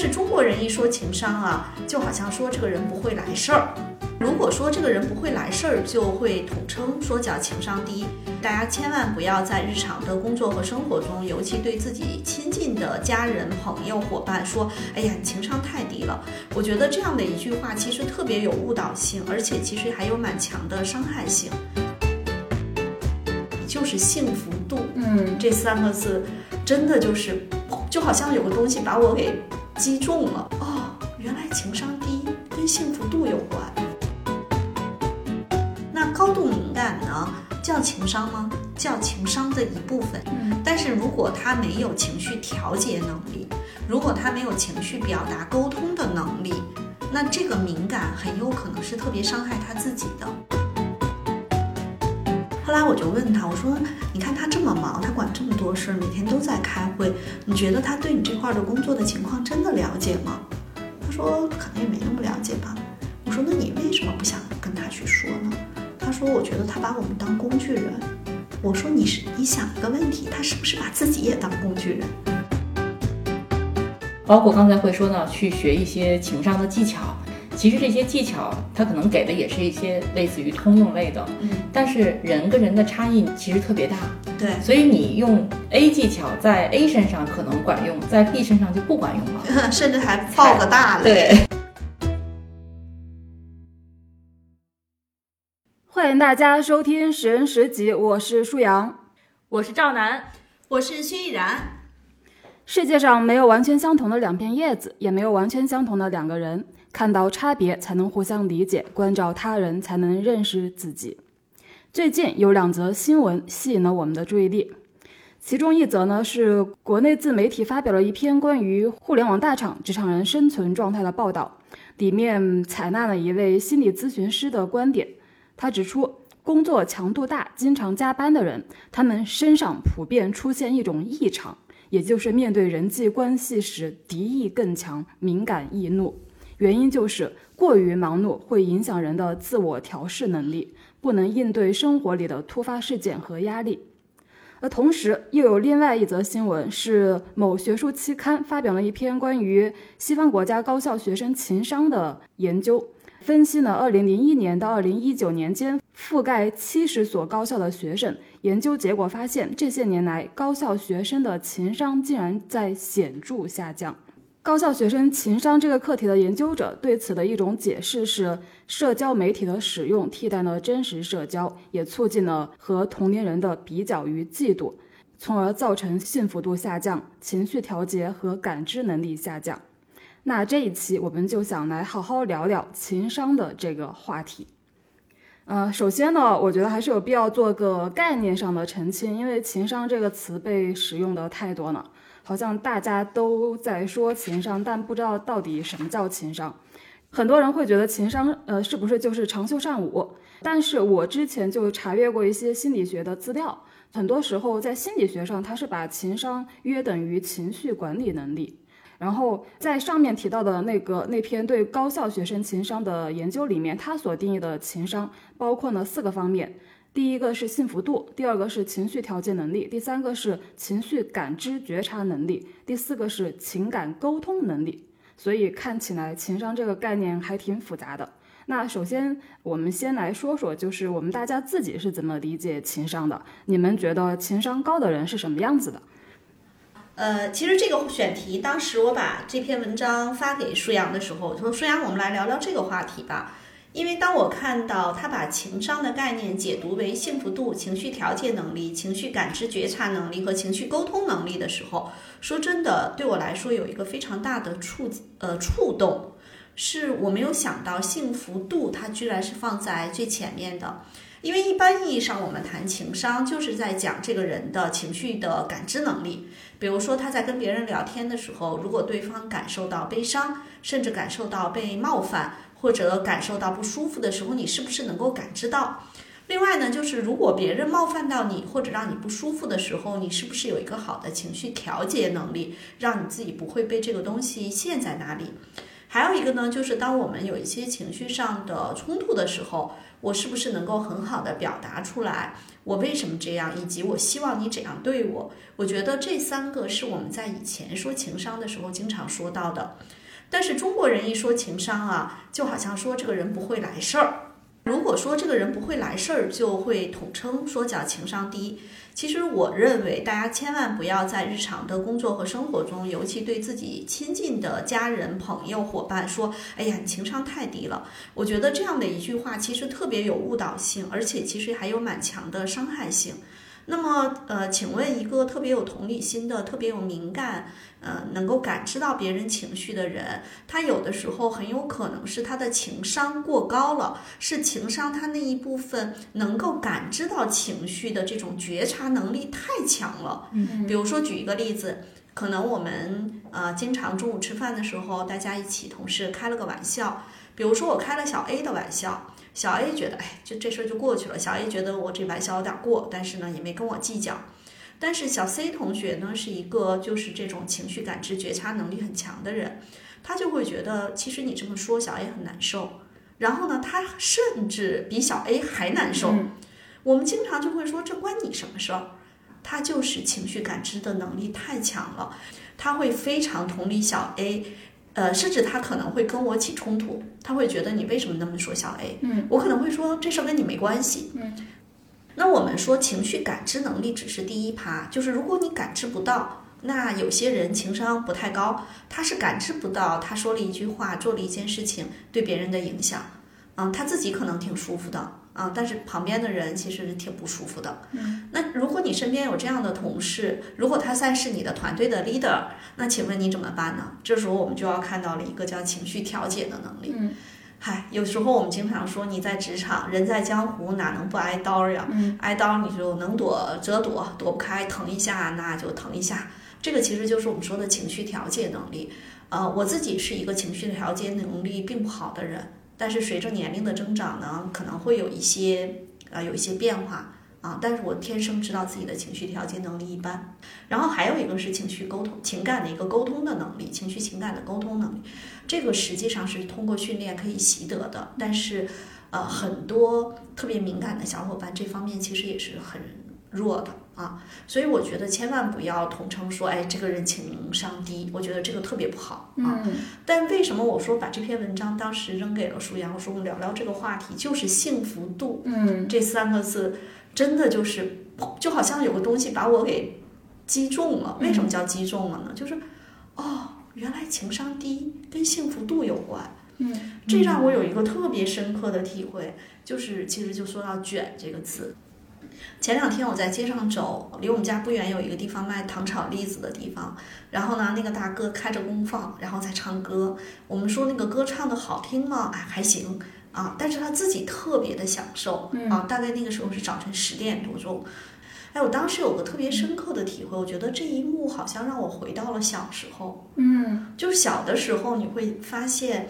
是中国人一说情商啊，就好像说这个人不会来事儿。如果说这个人不会来事儿，就会统称说叫情商低。大家千万不要在日常的工作和生活中，尤其对自己亲近的家人、朋友、伙伴说：“哎呀，你情商太低了。”我觉得这样的一句话其实特别有误导性，而且其实还有蛮强的伤害性。就是幸福度，嗯，这三个字，真的就是就好像有个东西把我给击中了。哦，原来情商低跟幸福度有关。那高度敏感呢，叫情商吗？叫情商的一部分。嗯，但是如果他没有情绪调节能力，如果他没有情绪表达沟通的能力，那这个敏感很有可能是特别伤害他自己的。后来我就问他，我说：“你看他这么忙，他管这么多事儿，每天都在开会，你觉得他对你这块的工作的情况真的了解吗？”他说：“可能也没那么了解吧。”我说：“那你为什么不想跟他去说呢？”他说：“我觉得他把我们当工具人。”我说：“你是你想一个问题，他是不是把自己也当工具人？”包括刚才会说呢，去学一些情商的技巧。其实这些技巧，它可能给的也是一些类似于通用类的，嗯，但是人跟人的差异其实特别大，对，所以你用 A 技巧在 A 身上可能管用，在 B 身上就不管用了，甚至还爆个大雷。对，欢迎大家收听十人十集，我是舒阳，我是赵楠，我是薛逸然。世界上没有完全相同的两片叶子，也没有完全相同的两个人。看到差别，才能互相理解；关照他人，才能认识自己。最近有两则新闻吸引了我们的注意力，其中一则呢是国内自媒体发表了一篇关于互联网大厂职场人生存状态的报道，里面采纳了一位心理咨询师的观点。他指出，工作强度大、经常加班的人，他们身上普遍出现一种异常，也就是面对人际关系时敌意更强、敏感易怒。原因就是过于忙碌会影响人的自我调试能力，不能应对生活里的突发事件和压力。而同时，又有另外一则新闻，是某学术期刊发表了一篇关于西方国家高校学生情商的研究，分析了2001年到2019年间覆盖70所高校的学生。研究结果发现，这些年来高校学生的情商竟然在显著下降。高校学生情商这个课题的研究者对此的一种解释是，社交媒体的使用替代了真实社交，也促进了和同龄人的比较与嫉妒，从而造成幸福度下降、情绪调节和感知能力下降。那这一期我们就想来好好聊聊情商的这个话题。呃，首先呢，我觉得还是有必要做个概念上的澄清，因为情商这个词被使用的太多了。好像大家都在说情商，但不知道到底什么叫情商。很多人会觉得情商，呃，是不是就是长袖善舞？但是我之前就查阅过一些心理学的资料，很多时候在心理学上，它是把情商约等于情绪管理能力。然后在上面提到的那个那篇对高校学生情商的研究里面，它所定义的情商包括了四个方面。第一个是幸福度，第二个是情绪调节能力，第三个是情绪感知觉察能力，第四个是情感沟通能力。所以看起来情商这个概念还挺复杂的。那首先我们先来说说，就是我们大家自己是怎么理解情商的？你们觉得情商高的人是什么样子的？呃，其实这个选题当时我把这篇文章发给舒阳的时候，我说舒阳，我们来聊聊这个话题吧。因为当我看到他把情商的概念解读为幸福度、情绪调节能力、情绪感知觉察能力和情绪沟通能力的时候，说真的，对我来说有一个非常大的触呃触动，是我没有想到幸福度它居然是放在最前面的。因为一般意义上我们谈情商就是在讲这个人的情绪的感知能力，比如说他在跟别人聊天的时候，如果对方感受到悲伤，甚至感受到被冒犯。或者感受到不舒服的时候，你是不是能够感知到？另外呢，就是如果别人冒犯到你或者让你不舒服的时候，你是不是有一个好的情绪调节能力，让你自己不会被这个东西陷在那里？还有一个呢，就是当我们有一些情绪上的冲突的时候，我是不是能够很好的表达出来？我为什么这样，以及我希望你怎样对我。我觉得这三个是我们在以前说情商的时候经常说到的。但是中国人一说情商啊，就好像说这个人不会来事儿。如果说这个人不会来事儿，就会统称说叫情商低。其实我认为大家千万不要在日常的工作和生活中，尤其对自己亲近的家人、朋友、伙伴说：“哎呀，你情商太低了。”我觉得这样的一句话其实特别有误导性，而且其实还有蛮强的伤害性。那么，呃，请问一个特别有同理心的、特别有敏感，呃，能够感知到别人情绪的人，他有的时候很有可能是他的情商过高了，是情商他那一部分能够感知到情绪的这种觉察能力太强了。嗯，比如说举一个例子，可能我们呃经常中午吃饭的时候，大家一起同事开了个玩笑，比如说我开了小 A 的玩笑。小 A 觉得，哎，就这事儿就过去了。小 A 觉得我这玩笑有点过，但是呢，也没跟我计较。但是小 C 同学呢，是一个就是这种情绪感知、觉察能力很强的人，他就会觉得，其实你这么说，小 A 很难受。然后呢，他甚至比小 A 还难受。我们经常就会说，这关你什么事儿？他就是情绪感知的能力太强了，他会非常同理小 A。呃，甚至他可能会跟我起冲突，他会觉得你为什么那么说小 A？嗯，我可能会说这事儿跟你没关系。嗯，那我们说情绪感知能力只是第一趴，就是如果你感知不到，那有些人情商不太高，他是感知不到他说了一句话、做了一件事情对别人的影响。嗯，他自己可能挺舒服的。啊，但是旁边的人其实挺不舒服的。嗯，那如果你身边有这样的同事，如果他算是你的团队的 leader，那请问你怎么办呢？这时候我们就要看到了一个叫情绪调节的能力。嗯，嗨，有时候我们经常说你在职场，人在江湖哪能不挨刀呀？嗯，挨刀你就能躲则躲，躲不开疼一下那就疼一下。这个其实就是我们说的情绪调节能力。呃，我自己是一个情绪调节能力并不好的人。但是随着年龄的增长呢，可能会有一些呃有一些变化啊。但是我天生知道自己的情绪调节能力一般。然后还有一个是情绪沟通、情感的一个沟通的能力，情绪情感的沟通能力，这个实际上是通过训练可以习得的。但是呃，很多特别敏感的小伙伴这方面其实也是很弱的。啊，所以我觉得千万不要统称说，哎，这个人情商低，我觉得这个特别不好啊。但为什么我说把这篇文章当时扔给了舒阳，我说我们聊聊这个话题，就是幸福度，嗯，这三个字真的就是就好像有个东西把我给击中了。为什么叫击中了呢？就是哦，原来情商低跟幸福度有关。嗯，这让我有一个特别深刻的体会，就是其实就说到“卷”这个词。前两天我在街上走，离我们家不远有一个地方卖糖炒栗子的地方。然后呢，那个大哥开着功放，然后在唱歌。我们说那个歌唱的好听吗？哎，还行啊。但是他自己特别的享受啊。大概那个时候是早晨十点多钟。哎，我当时有个特别深刻的体会，我觉得这一幕好像让我回到了小时候。嗯，就是小的时候你会发现。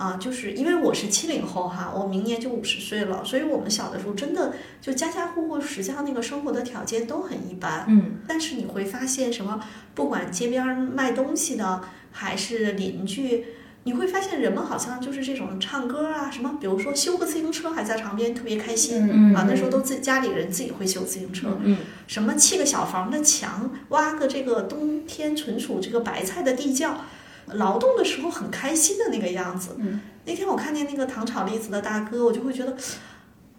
啊，就是因为我是七零后哈，我明年就五十岁了，所以我们小的时候真的就家家户户实际上那个生活的条件都很一般，嗯，但是你会发现什么，不管街边卖东西的还是邻居，你会发现人们好像就是这种唱歌啊，什么，比如说修个自行车还在旁边特别开心，啊，那时候都自家里人自己会修自行车，嗯，什么砌个小房的墙，挖个这个冬天存储这个白菜的地窖。劳动的时候很开心的那个样子。那天我看见那个糖炒栗子的大哥，我就会觉得，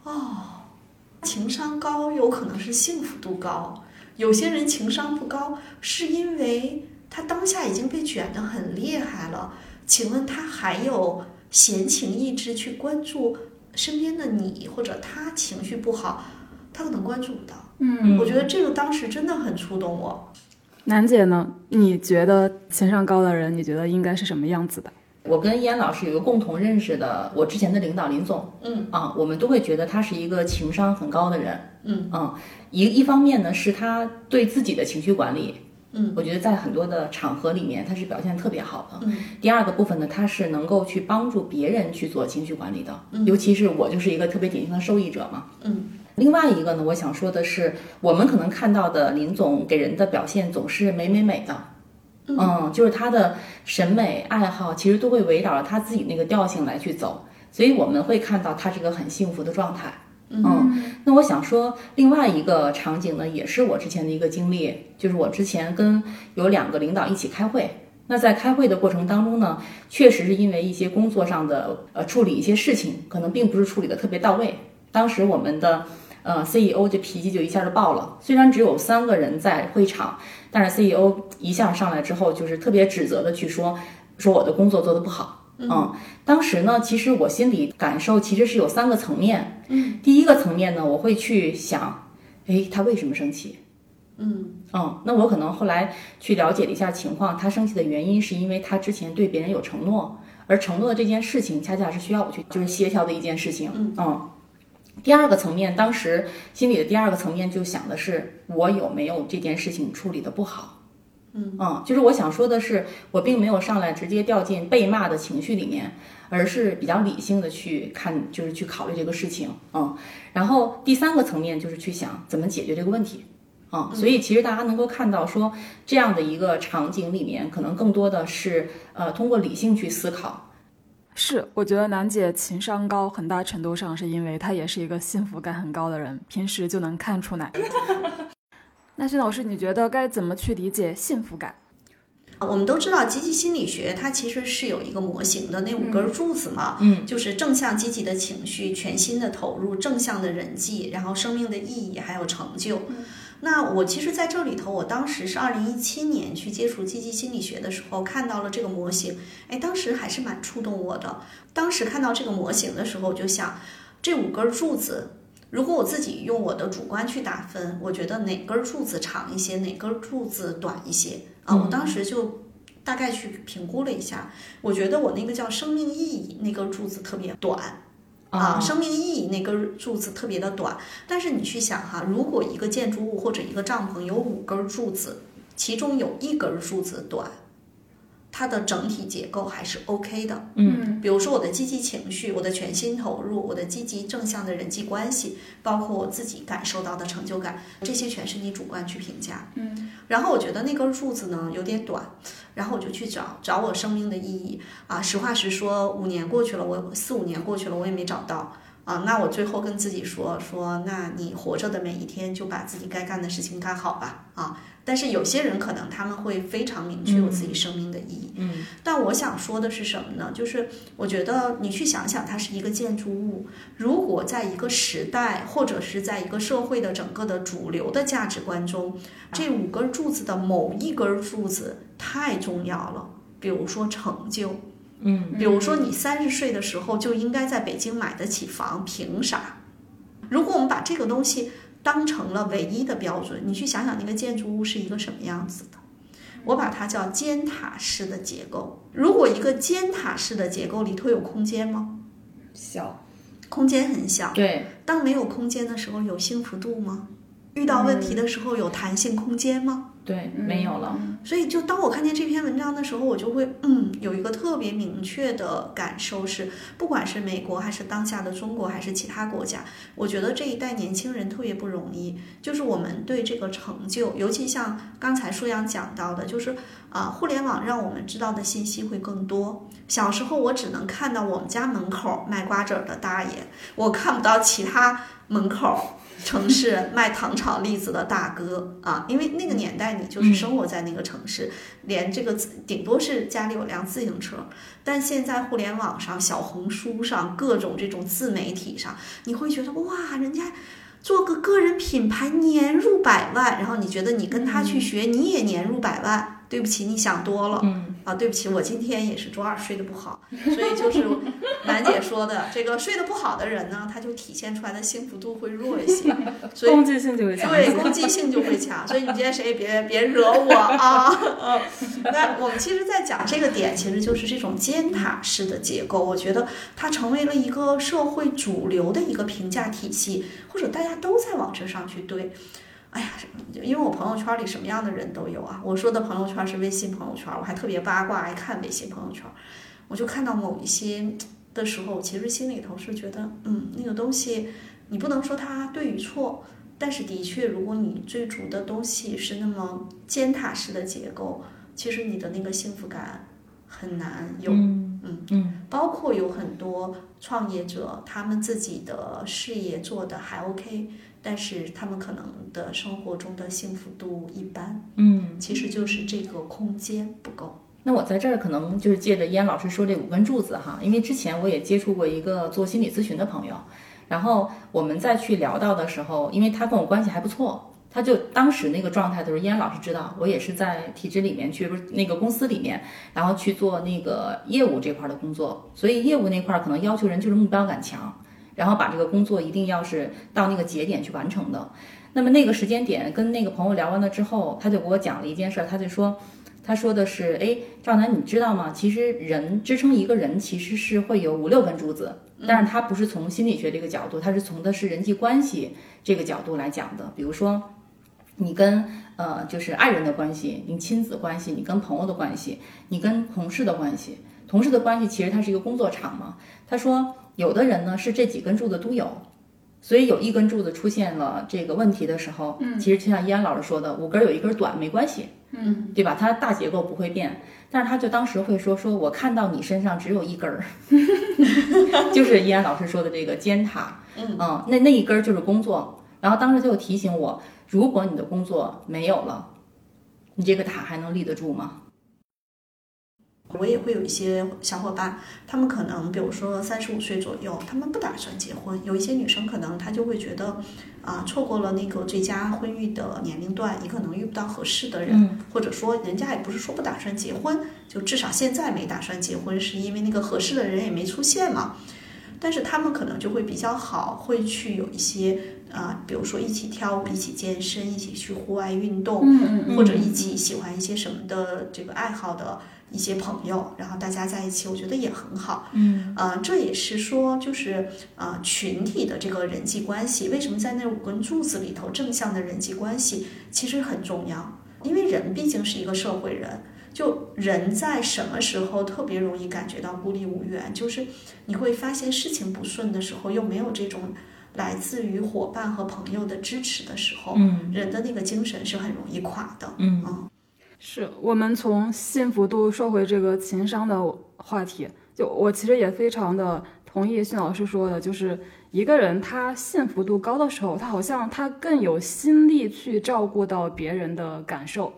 哦，情商高有可能是幸福度高。有些人情商不高，是因为他当下已经被卷得很厉害了。请问他还有闲情逸致去关注身边的你，或者他情绪不好，他可能关注不到。嗯，我觉得这个当时真的很触动我。楠姐呢？你觉得情商高的人，你觉得应该是什么样子的？我跟燕老师有一个共同认识的，我之前的领导林总，嗯啊，我们都会觉得他是一个情商很高的人，嗯啊，一一方面呢是他对自己的情绪管理，嗯，我觉得在很多的场合里面他是表现特别好的。嗯，第二个部分呢，他是能够去帮助别人去做情绪管理的，尤其是我就是一个特别典型的受益者嘛，嗯。另外一个呢，我想说的是，我们可能看到的林总给人的表现总是美美美的，嗯，就是他的审美爱好其实都会围绕着他自己那个调性来去走，所以我们会看到他是个很幸福的状态。嗯，那我想说另外一个场景呢，也是我之前的一个经历，就是我之前跟有两个领导一起开会。那在开会的过程当中呢，确实是因为一些工作上的呃处理一些事情，可能并不是处理的特别到位。当时我们的呃 CEO 这脾气就一下就爆了，虽然只有三个人在会场，但是 CEO 一下上来之后，就是特别指责的去说说我的工作做得不好。嗯，当时呢，其实我心里感受其实是有三个层面。嗯，第一个层面呢，我会去想，诶，他为什么生气？嗯嗯，那我可能后来去了解了一下情况，他生气的原因是因为他之前对别人有承诺，而承诺的这件事情恰恰是需要我去就是协调的一件事情。嗯，第二个层面，当时心里的第二个层面就想的是我有没有这件事情处理的不好。嗯就是我想说的是，我并没有上来直接掉进被骂的情绪里面，而是比较理性的去看，就是去考虑这个事情。嗯，然后第三个层面就是去想怎么解决这个问题。嗯，所以其实大家能够看到说这样的一个场景里面，可能更多的是呃通过理性去思考。是，我觉得楠姐情商高，很大程度上是因为她也是一个幸福感很高的人，平时就能看出来。那薛老师，你觉得该怎么去理解幸福感？我们都知道积极心理学它其实是有一个模型的，那五根柱子嘛，嗯，就是正向积极的情绪、全心的投入、正向的人际，然后生命的意义还有成就。那我其实在这里头，我当时是二零一七年去接触积极心理学的时候，看到了这个模型，哎，当时还是蛮触动我的。当时看到这个模型的时候，我就想，这五根柱子。如果我自己用我的主观去打分，我觉得哪根柱子长一些，哪根柱子短一些啊？我当时就大概去评估了一下，我觉得我那个叫生命意义那根柱子特别短啊，生命意义那根柱子特别的短。但是你去想哈，如果一个建筑物或者一个帐篷有五根柱子，其中有一根柱子短。它的整体结构还是 OK 的，嗯，比如说我的积极情绪，我的全心投入，我的积极正向的人际关系，包括我自己感受到的成就感，这些全是你主观去评价，嗯，然后我觉得那根柱子呢有点短，然后我就去找找我生命的意义。啊，实话实说，五年过去了，我四五年过去了，我也没找到啊，那我最后跟自己说说，那你活着的每一天就把自己该干的事情干好吧，啊。但是有些人可能他们会非常明确我自己生命的意义。嗯，但我想说的是什么呢？就是我觉得你去想想，它是一个建筑物，如果在一个时代或者是在一个社会的整个的主流的价值观中，这五根柱子的某一根柱子太重要了，比如说成就，嗯，比如说你三十岁的时候就应该在北京买得起房，凭啥？如果我们把这个东西。当成了唯一的标准，你去想想那个建筑物是一个什么样子的？我把它叫尖塔式的结构。如果一个尖塔式的结构里头有空间吗？小，空间很小。对。当没有空间的时候，有幸福度吗？遇到问题的时候，有弹性空间吗？对，没有了。所以，就当我看见这篇文章的时候，我就会嗯，有一个特别明确的感受是，不管是美国还是当下的中国还是其他国家，我觉得这一代年轻人特别不容易。就是我们对这个成就，尤其像刚才舒阳讲到的，就是啊，互联网让我们知道的信息会更多。小时候我只能看到我们家门口卖瓜子儿的大爷，我看不到其他门口。城市卖糖炒栗子的大哥啊，因为那个年代你就是生活在那个城市，连这个顶多是家里有辆自行车。但现在互联网上、小红书上各种这种自媒体上，你会觉得哇，人家做个个人品牌年入百万，然后你觉得你跟他去学，你也年入百万。对不起，你想多了。嗯啊，对不起，我今天也是周二睡得不好，所以就是楠姐说的，这个睡得不好的人呢，他就体现出来的幸福度会弱一些，所以攻击性就会强。对，攻击性就会强。所以你今天谁也别别惹我啊！那我们其实，在讲这个点，其实就是这种尖塔式的结构，我觉得它成为了一个社会主流的一个评价体系，或者大家都在往这上去对。哎呀，因为我朋友圈里什么样的人都有啊。我说的朋友圈是微信朋友圈，我还特别八卦，爱看微信朋友圈。我就看到某一些的时候，其实心里头是觉得，嗯，那个东西你不能说它对与错，但是的确，如果你追逐的东西是那么尖塔式的结构，其实你的那个幸福感很难有嗯嗯，包括有很多创业者，他们自己的事业做得还 OK，但是他们可能的生活中的幸福度一般，嗯，其实就是这个空间不够。那我在这儿可能就是借着燕老师说这五根柱子哈，因为之前我也接触过一个做心理咨询的朋友，然后我们再去聊到的时候，因为他跟我关系还不错，他就当时那个状态就是，燕老师知道我也是在体制里面去，不是那个公司里面，然后去做那个业务这块的工作，所以业务那块可能要求人就是目标感强，然后把这个工作一定要是到那个节点去完成的。那么那个时间点跟那个朋友聊完了之后，他就给我讲了一件事儿，他就说。他说的是，哎，赵楠，你知道吗？其实人支撑一个人其实是会有五六根柱子，但是他不是从心理学这个角度，他是从的是人际关系这个角度来讲的。比如说，你跟呃就是爱人的关系，你亲子关系，你跟朋友的关系，你跟同事的关系，同事的关系其实它是一个工作场嘛。他说，有的人呢是这几根柱子都有。所以有一根柱子出现了这个问题的时候，嗯，其实就像依安老师说的，五根有一根短没关系，嗯，对吧？它大结构不会变，但是他就当时会说说，我看到你身上只有一根儿，就是依安老师说的这个尖塔，嗯那那一根儿就是工作。然后当时就提醒我，如果你的工作没有了，你这个塔还能立得住吗？我也会有一些小伙伴，他们可能比如说三十五岁左右，他们不打算结婚。有一些女生可能她就会觉得，啊，错过了那个最佳婚育的年龄段，你可能遇不到合适的人，或者说人家也不是说不打算结婚，就至少现在没打算结婚，是因为那个合适的人也没出现嘛。但是他们可能就会比较好，会去有一些啊、比如说一起跳舞、一起健身、一起去户外运动，嗯或者一起喜欢一些什么的这个爱好的一些朋友，然后大家在一起，我觉得也很好。嗯呃，这也是说，就是呃群体的这个人际关系，为什么在那五根柱子里头，正向的人际关系其实很重要，因为人毕竟是一个社会人。就人在什么时候特别容易感觉到孤立无援？就是你会发现事情不顺的时候，又没有这种来自于伙伴和朋友的支持的时候，嗯人的那个精神是很容易垮的。嗯是我们从幸福度说回这个情商的话题，就我其实也非常的同意训老师说的，就是一个人他幸福度高的时候，他好像他更有心力去照顾到别人的感受，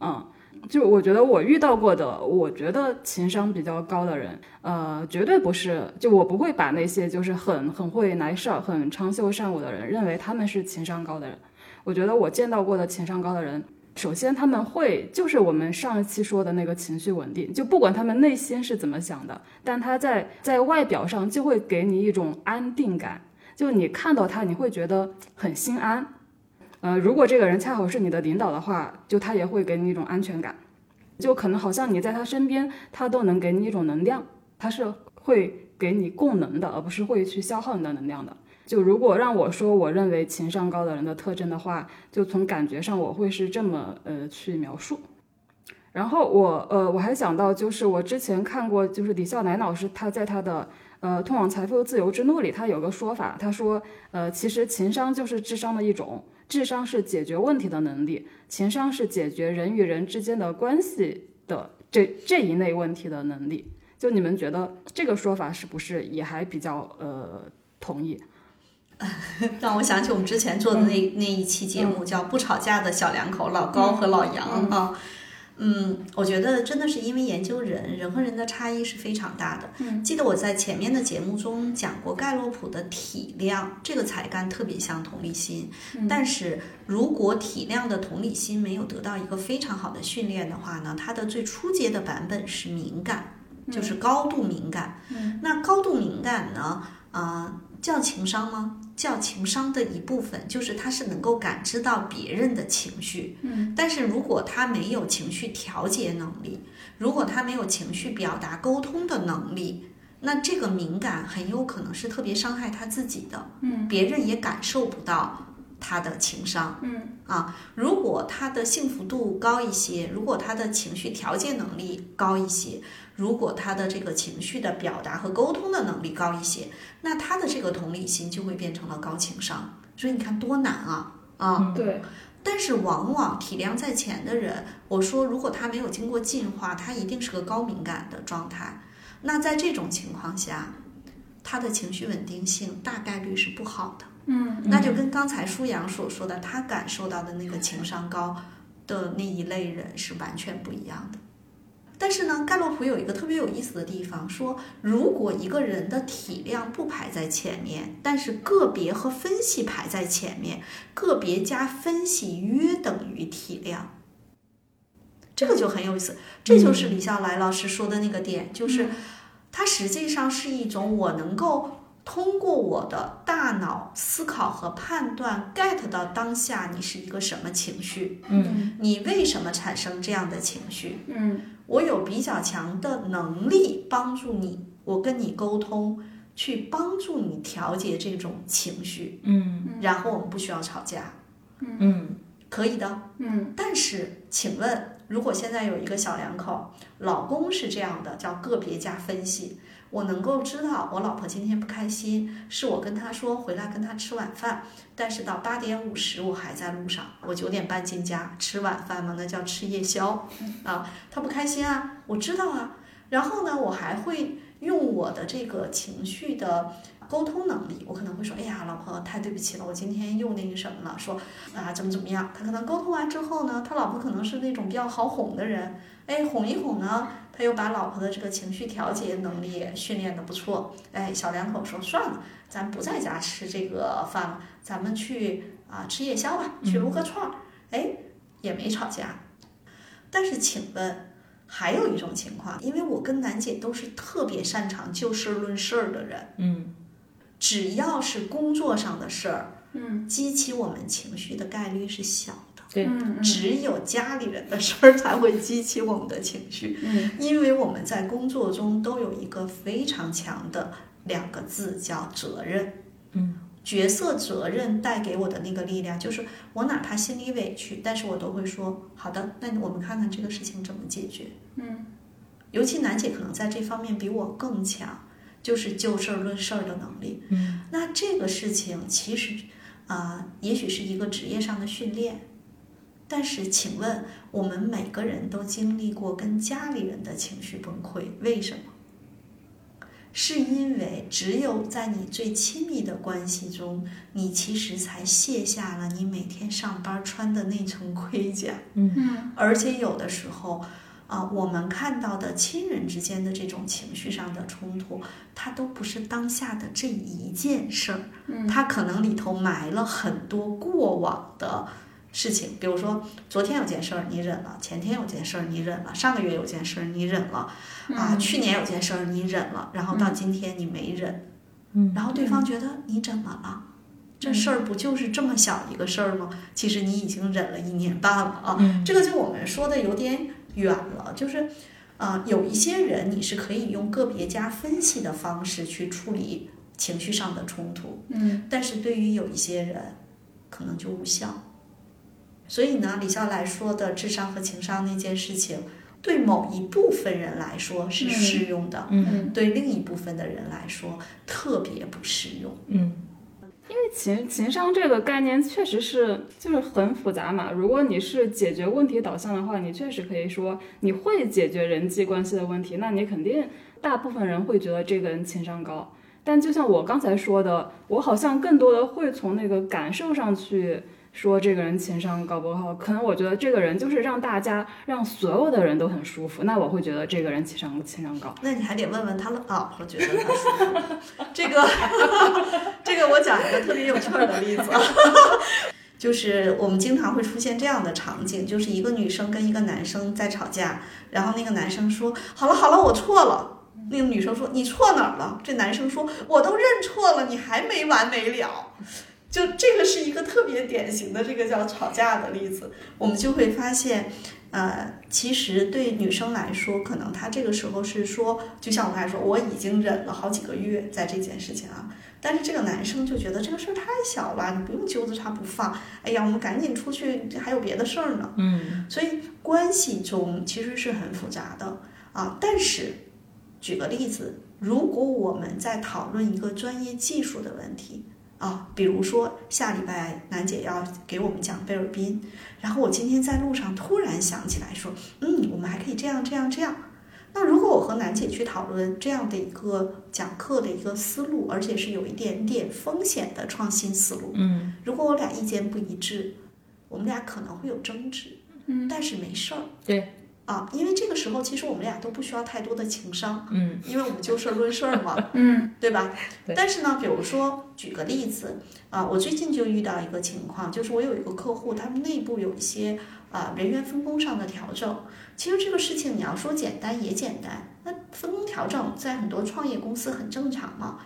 嗯。就我觉得我遇到过的，我觉得情商比较高的人，呃，绝对不是，就我不会把那些就是很很会来事儿、很长袖善舞的人认为他们是情商高的人。我觉得我见到过的情商高的人，首先他们会就是我们上一期说的那个情绪稳定，就不管他们内心是怎么想的，但他在在外表上就会给你一种安定感，就你看到他你会觉得很心安。呃，如果这个人恰好是你的领导的话，就他也会给你一种安全感，就可能好像你在他身边，他都能给你一种能量，他是会给你供能的，而不是会去消耗你的能量的。就如果让我说，我认为情商高的人的特征的话，就从感觉上我会是这么呃去描述。然后我呃我还想到，就是我之前看过，就是李笑来老师他在他的呃《通往财富自由之路》里，他有个说法，他说呃其实情商就是智商的一种。智商是解决问题的能力，情商是解决人与人之间的关系的这这一类问题的能力。就你们觉得这个说法是不是也还比较呃同意？让我想起我们之前做的那、那一期节目，叫《不吵架的小两口》，老高和老杨啊。嗯，我觉得真的是因为研究人，人和人的差异是非常大的。嗯，记得我在前面的节目中讲过盖洛普的体量，这个才干特别像同理心。但是如果体量的同理心没有得到一个非常好的训练的话呢，它的最初阶的版本是敏感，就是高度敏感。嗯，那高度敏感呢，啊、叫情商吗？叫情商的一部分，就是他是能够感知到别人的情绪。嗯，但是如果他没有情绪调节能力，如果他没有情绪表达沟通的能力，那这个敏感很有可能是特别伤害他自己的。嗯，别人也感受不到他的情商。嗯啊，如果他的幸福度高一些，如果他的情绪调节能力高一些，如果他的这个情绪的表达和沟通的能力高一些，那他的这个同理心就会变成了高情商。所以你看多难啊啊！对，但是往往体量在前的人，我说如果他没有经过进化，他一定是个高敏感的状态。那在这种情况下，他的情绪稳定性大概率是不好的。嗯那就跟刚才舒阳所说的，他感受到的那个情商高的那一类人是完全不一样的。但是呢，盖洛普有一个特别有意思的地方，说如果一个人的体量不排在前面，但是个别和分析排在前面，个别加分析约等于体量，这个就很有意思。这就是李笑来老师说的那个点，就是它实际上是一种我能够。通过我的大脑思考和判断，get 到当下你是一个什么情绪，嗯你为什么产生这样的情绪？嗯我有比较强的能力帮助你，我跟你沟通，去帮助你调节这种情绪，嗯。然后我们不需要吵架，嗯。可以的。嗯。但是，请问，如果现在有一个小两口，老公是这样的，叫个别加分析，我能够知道我老婆今天不开心，是我跟她说回来跟她吃晚饭，但是到八点五十我还在路上，我九点半进家吃晚饭嘛，那叫吃夜宵啊，她不开心啊，我知道啊，然后呢，我还会用我的这个情绪的。沟通能力，我可能会说，哎呀，老婆，太对不起了，我今天又那个什么了，说啊怎么怎么样。他可能沟通完之后呢，他老婆可能是那种比较好哄的人，哎，哄一哄呢，他又把老婆的这个情绪调节能力训练的不错。哎，小两口说算了，咱不在家吃这个饭了，咱们去啊吃夜宵吧，去撸个串儿，哎，也没吵架。但是请问。还有一种情况，因为我跟楠姐都是特别擅长就事论事儿的人，嗯只要是工作上的事儿，嗯激起我们情绪的概率是小的。对嗯只有家里人的事儿才会激起我们的情绪，嗯因为我们在工作中都有一个非常强的两个字叫责任。嗯，角色责任带给我的那个力量，就是我哪怕心里委屈，但是我都会说好的，那我们看看这个事情怎么解决。嗯尤其楠姐可能在这方面比我更强，就是就事儿论事儿的能力。嗯，那这个事情其实啊、也许是一个职业上的训练，但是请问，我们每个人都经历过跟家里人的情绪崩溃，为什么？是因为只有在你最亲密的关系中，你其实才卸下了你每天上班穿的那层盔甲。嗯而且有的时候，啊、我们看到的亲人之间的这种情绪上的冲突，它都不是当下的这一件事儿，嗯它可能里头埋了很多过往的事情。比如说，昨天有件事儿你忍了，前天有件事儿你忍了，上个月有件事儿你忍了，啊，去年有件事儿你忍了，然后到今天你没忍，嗯然后对方觉得你怎么了？这事儿不就是这么小一个事儿吗？其实你已经忍了一年半了啊。嗯这个就我们说的有点远了，就是，啊、有一些人你是可以用个别加分析的方式去处理情绪上的冲突，嗯但是对于有一些人，可能就无效。所以呢，李笑来说的智商和情商那件事情，对某一部分人来说是适用的，嗯对另一部分的人来说特别不适用。嗯因为情情商这个概念确实是就是很复杂嘛。如果你是解决问题导向的话，你确实可以说你会解决人际关系的问题，那你肯定大部分人会觉得这个人情商高。但就像我刚才说的，我好像更多的会从那个感受上去说这个人情商高不高。可能我觉得这个人就是让大家让所有的人都很舒服，那我会觉得这个人情商情商高。那你还得问问他的老婆觉得他舒服。这个，这个我讲一个特别有趣的例子，就是我们经常会出现这样的场景，就是一个女生跟一个男生在吵架，然后那个男生说：“好了好了，我错了。”那个女生说：“你错哪儿了？”这男生说：“我都认错了，你还没完没了。”就这个是一个特别典型的这个叫吵架的例子，我们就会发现，呃，其实对女生来说，可能她这个时候是说，就像我刚才说，我已经忍了好几个月在这件事情啊，但是这个男生就觉得这个事儿太小了，你不用揪着他不放。哎呀，我们赶紧出去，还有别的事儿呢。嗯所以关系中其实是很复杂的啊。但是举个例子，如果我们在讨论一个专业技术的问题啊，比如说下礼拜楠姐要给我们讲贝尔宾，然后我今天在路上突然想起来说，嗯，我们还可以这样这样这样。那如果我和楠姐去讨论这样的一个讲课的一个思路，而且是有一点点风险的创新思路，嗯，如果我俩意见不一致，我们俩可能会有争执，嗯，但是没事儿对，啊，因为这个时候其实我们俩都不需要太多的情商，嗯因为我们就事论事儿嘛，嗯对吧？对但是呢，比如说举个例子啊，我最近就遇到一个情况，就是我有一个客户，他们内部有一些啊人员分工上的调整。其实这个事情你要说简单也简单，那分工调整在很多创业公司很正常嘛。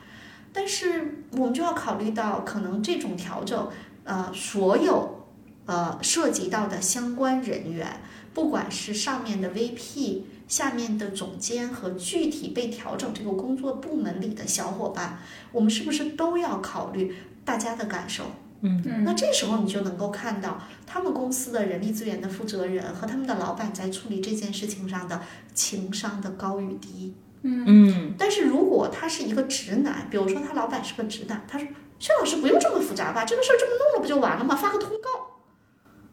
但是我们就要考虑到，可能这种调整，呃，所有呃涉及到的相关人员，不管是上面的 VP。下面的总监和具体被调整这个工作部门里的小伙伴，我们是不是都要考虑大家的感受？嗯那这时候你就能够看到他们公司的人力资源的负责人和他们的老板在处理这件事情上的情商的高与低。嗯但是如果他是一个直男，比如说他老板是个直男，他说：“薛老师不用这么复杂吧？这个事儿这么弄了不就完了吗？发个通告。”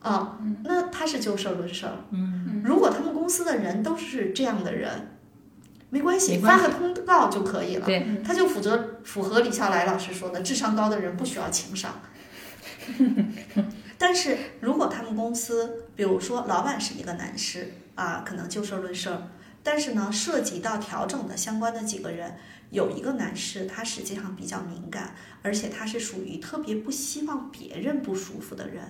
啊，那他是就事论事儿。嗯，如果他们公司的人都是这样的人，没关系，发个通告就可以了。对，他就负责符合李笑来老师说的，智商高的人不需要情商。但是如果他们公司，比如说老板是一个男士啊，可能就事论事儿，但是呢，涉及到调整的相关的几个人，有一个男士他实际上比较敏感，而且他是属于特别不希望别人不舒服的人。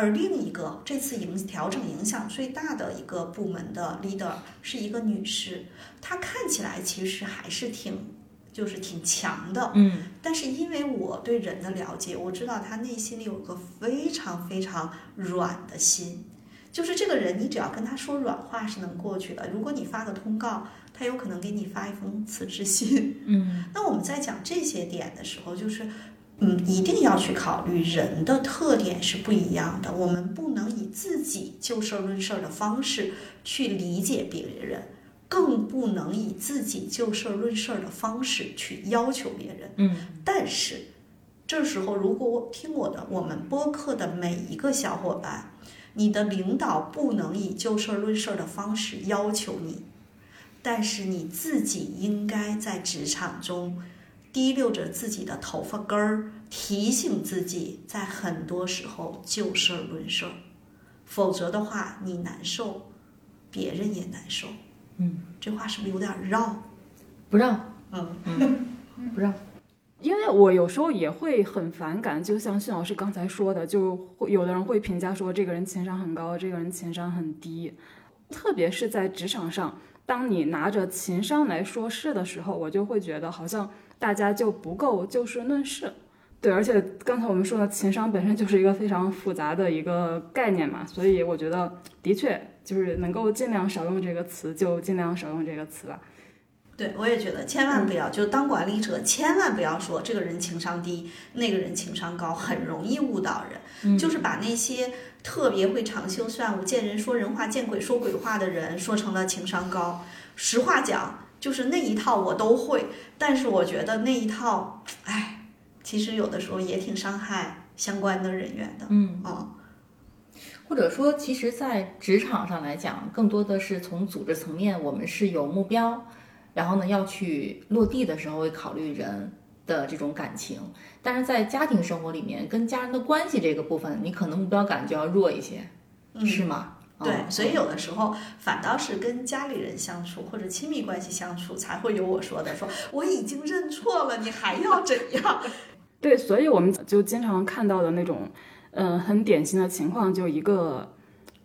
而另一个这次影调整影响最大的一个部门的 leader 是一个女士，她看起来其实还是挺就是挺强的，嗯但是因为我对人的了解，我知道她内心里有个非常非常软的心，就是这个人你只要跟他说软话是能过去的。如果你发个通告，他有可能给你发一封辞职信。嗯那我们在讲这些点的时候，就是。嗯，一定要去考虑人的特点是不一样的，我们不能以自己就事论事的方式去理解别人，更不能以自己就事论事的方式去要求别人。嗯但是这时候，如果我听我的，我们播客的每一个小伙伴，你的领导不能以就事论事的方式要求你，但是你自己应该在职场中提溜着自己的头发根儿，提醒自己，在很多时候就事论事儿，否则的话，你难受，别人也难受。嗯，这话是不是有点绕？不让，嗯。不让，因为我有时候也会很反感，就像训老师刚才说的，就会有的人会评价说这个人情商很高，这个人情商很低，特别是在职场上，当你拿着情商来说事的时候，我就会觉得好像大家就不够就事论事。对，而且刚才我们说的情商本身就是一个非常复杂的一个概念嘛，所以我觉得的确就是能够尽量少用这个词，就尽量少用这个词吧。对，我也觉得千万不要，就当管理者千万不要说这个人情商低，那个人情商高，很容易误导人。就是把那些特别会长袖善舞、见人说人话、见鬼说鬼话的人说成了情商高。实话讲，就是那一套我都会，但是我觉得那一套，哎，其实有的时候也挺伤害相关的人员的。嗯，嗯，或者说，其实，在职场上来讲，更多的是从组织层面，我们是有目标，然后呢，要去落地的时候会考虑人的这种感情。但是在家庭生活里面，跟家人的关系这个部分，你可能目标感就要弱一些，嗯是吗？对，嗯所以有的时候反倒是跟家里人相处或者亲密关系相处，才会有我说的说我已经认错了，你还要怎样？对，所以我们就经常看到的那种，嗯、很典型的情况，就一个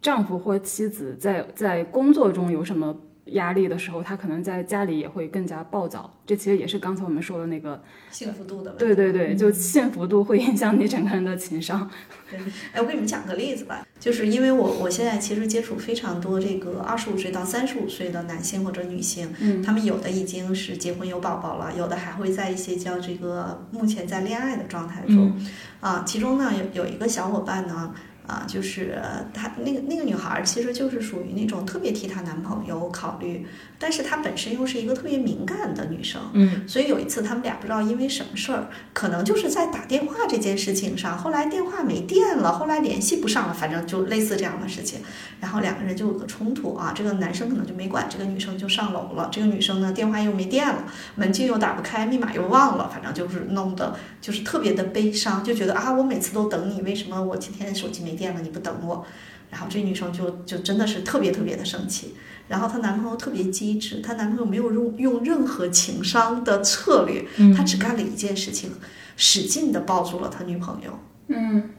丈夫或妻子在在工作中有什么压力的时候，他可能在家里也会更加暴躁。这其实也是刚才我们说的那个，幸福度的问题。对对对，就幸福度会影响你整个人的情商。对哎，我给你们讲个例子吧，就是因为我我现在其实接触非常多这个二十五岁到三十五岁的男性或者女性，嗯他们有的已经是结婚有宝宝了，有的还会在一些叫这个目前在恋爱的状态中，嗯啊，其中呢有有一个小伙伴呢，啊，就是她那个那个女孩儿，其实就是属于那种特别替她男朋友考虑，但是她本身又是一个特别敏感的女生，嗯，所以有一次他们俩不知道因为什么事儿，可能就是在打电话这件事情上，后来电话没电了，后来联系不上了，反正就类似这样的事情，然后两个人就有个冲突啊，这个男生可能就没管，这个女生就上楼了，这个女生呢电话又没电了，门禁又打不开，密码又忘了，反正就是弄得就是特别的悲伤，就觉得啊，我每次都等你，为什么我今天手机没电了你不等我？然后这女生就就真的是特别特别的生气，然后她男朋友特别机智，她男朋友没有用用任何情商的策略，他只干了一件事情，使劲的抱住了他女朋友。嗯，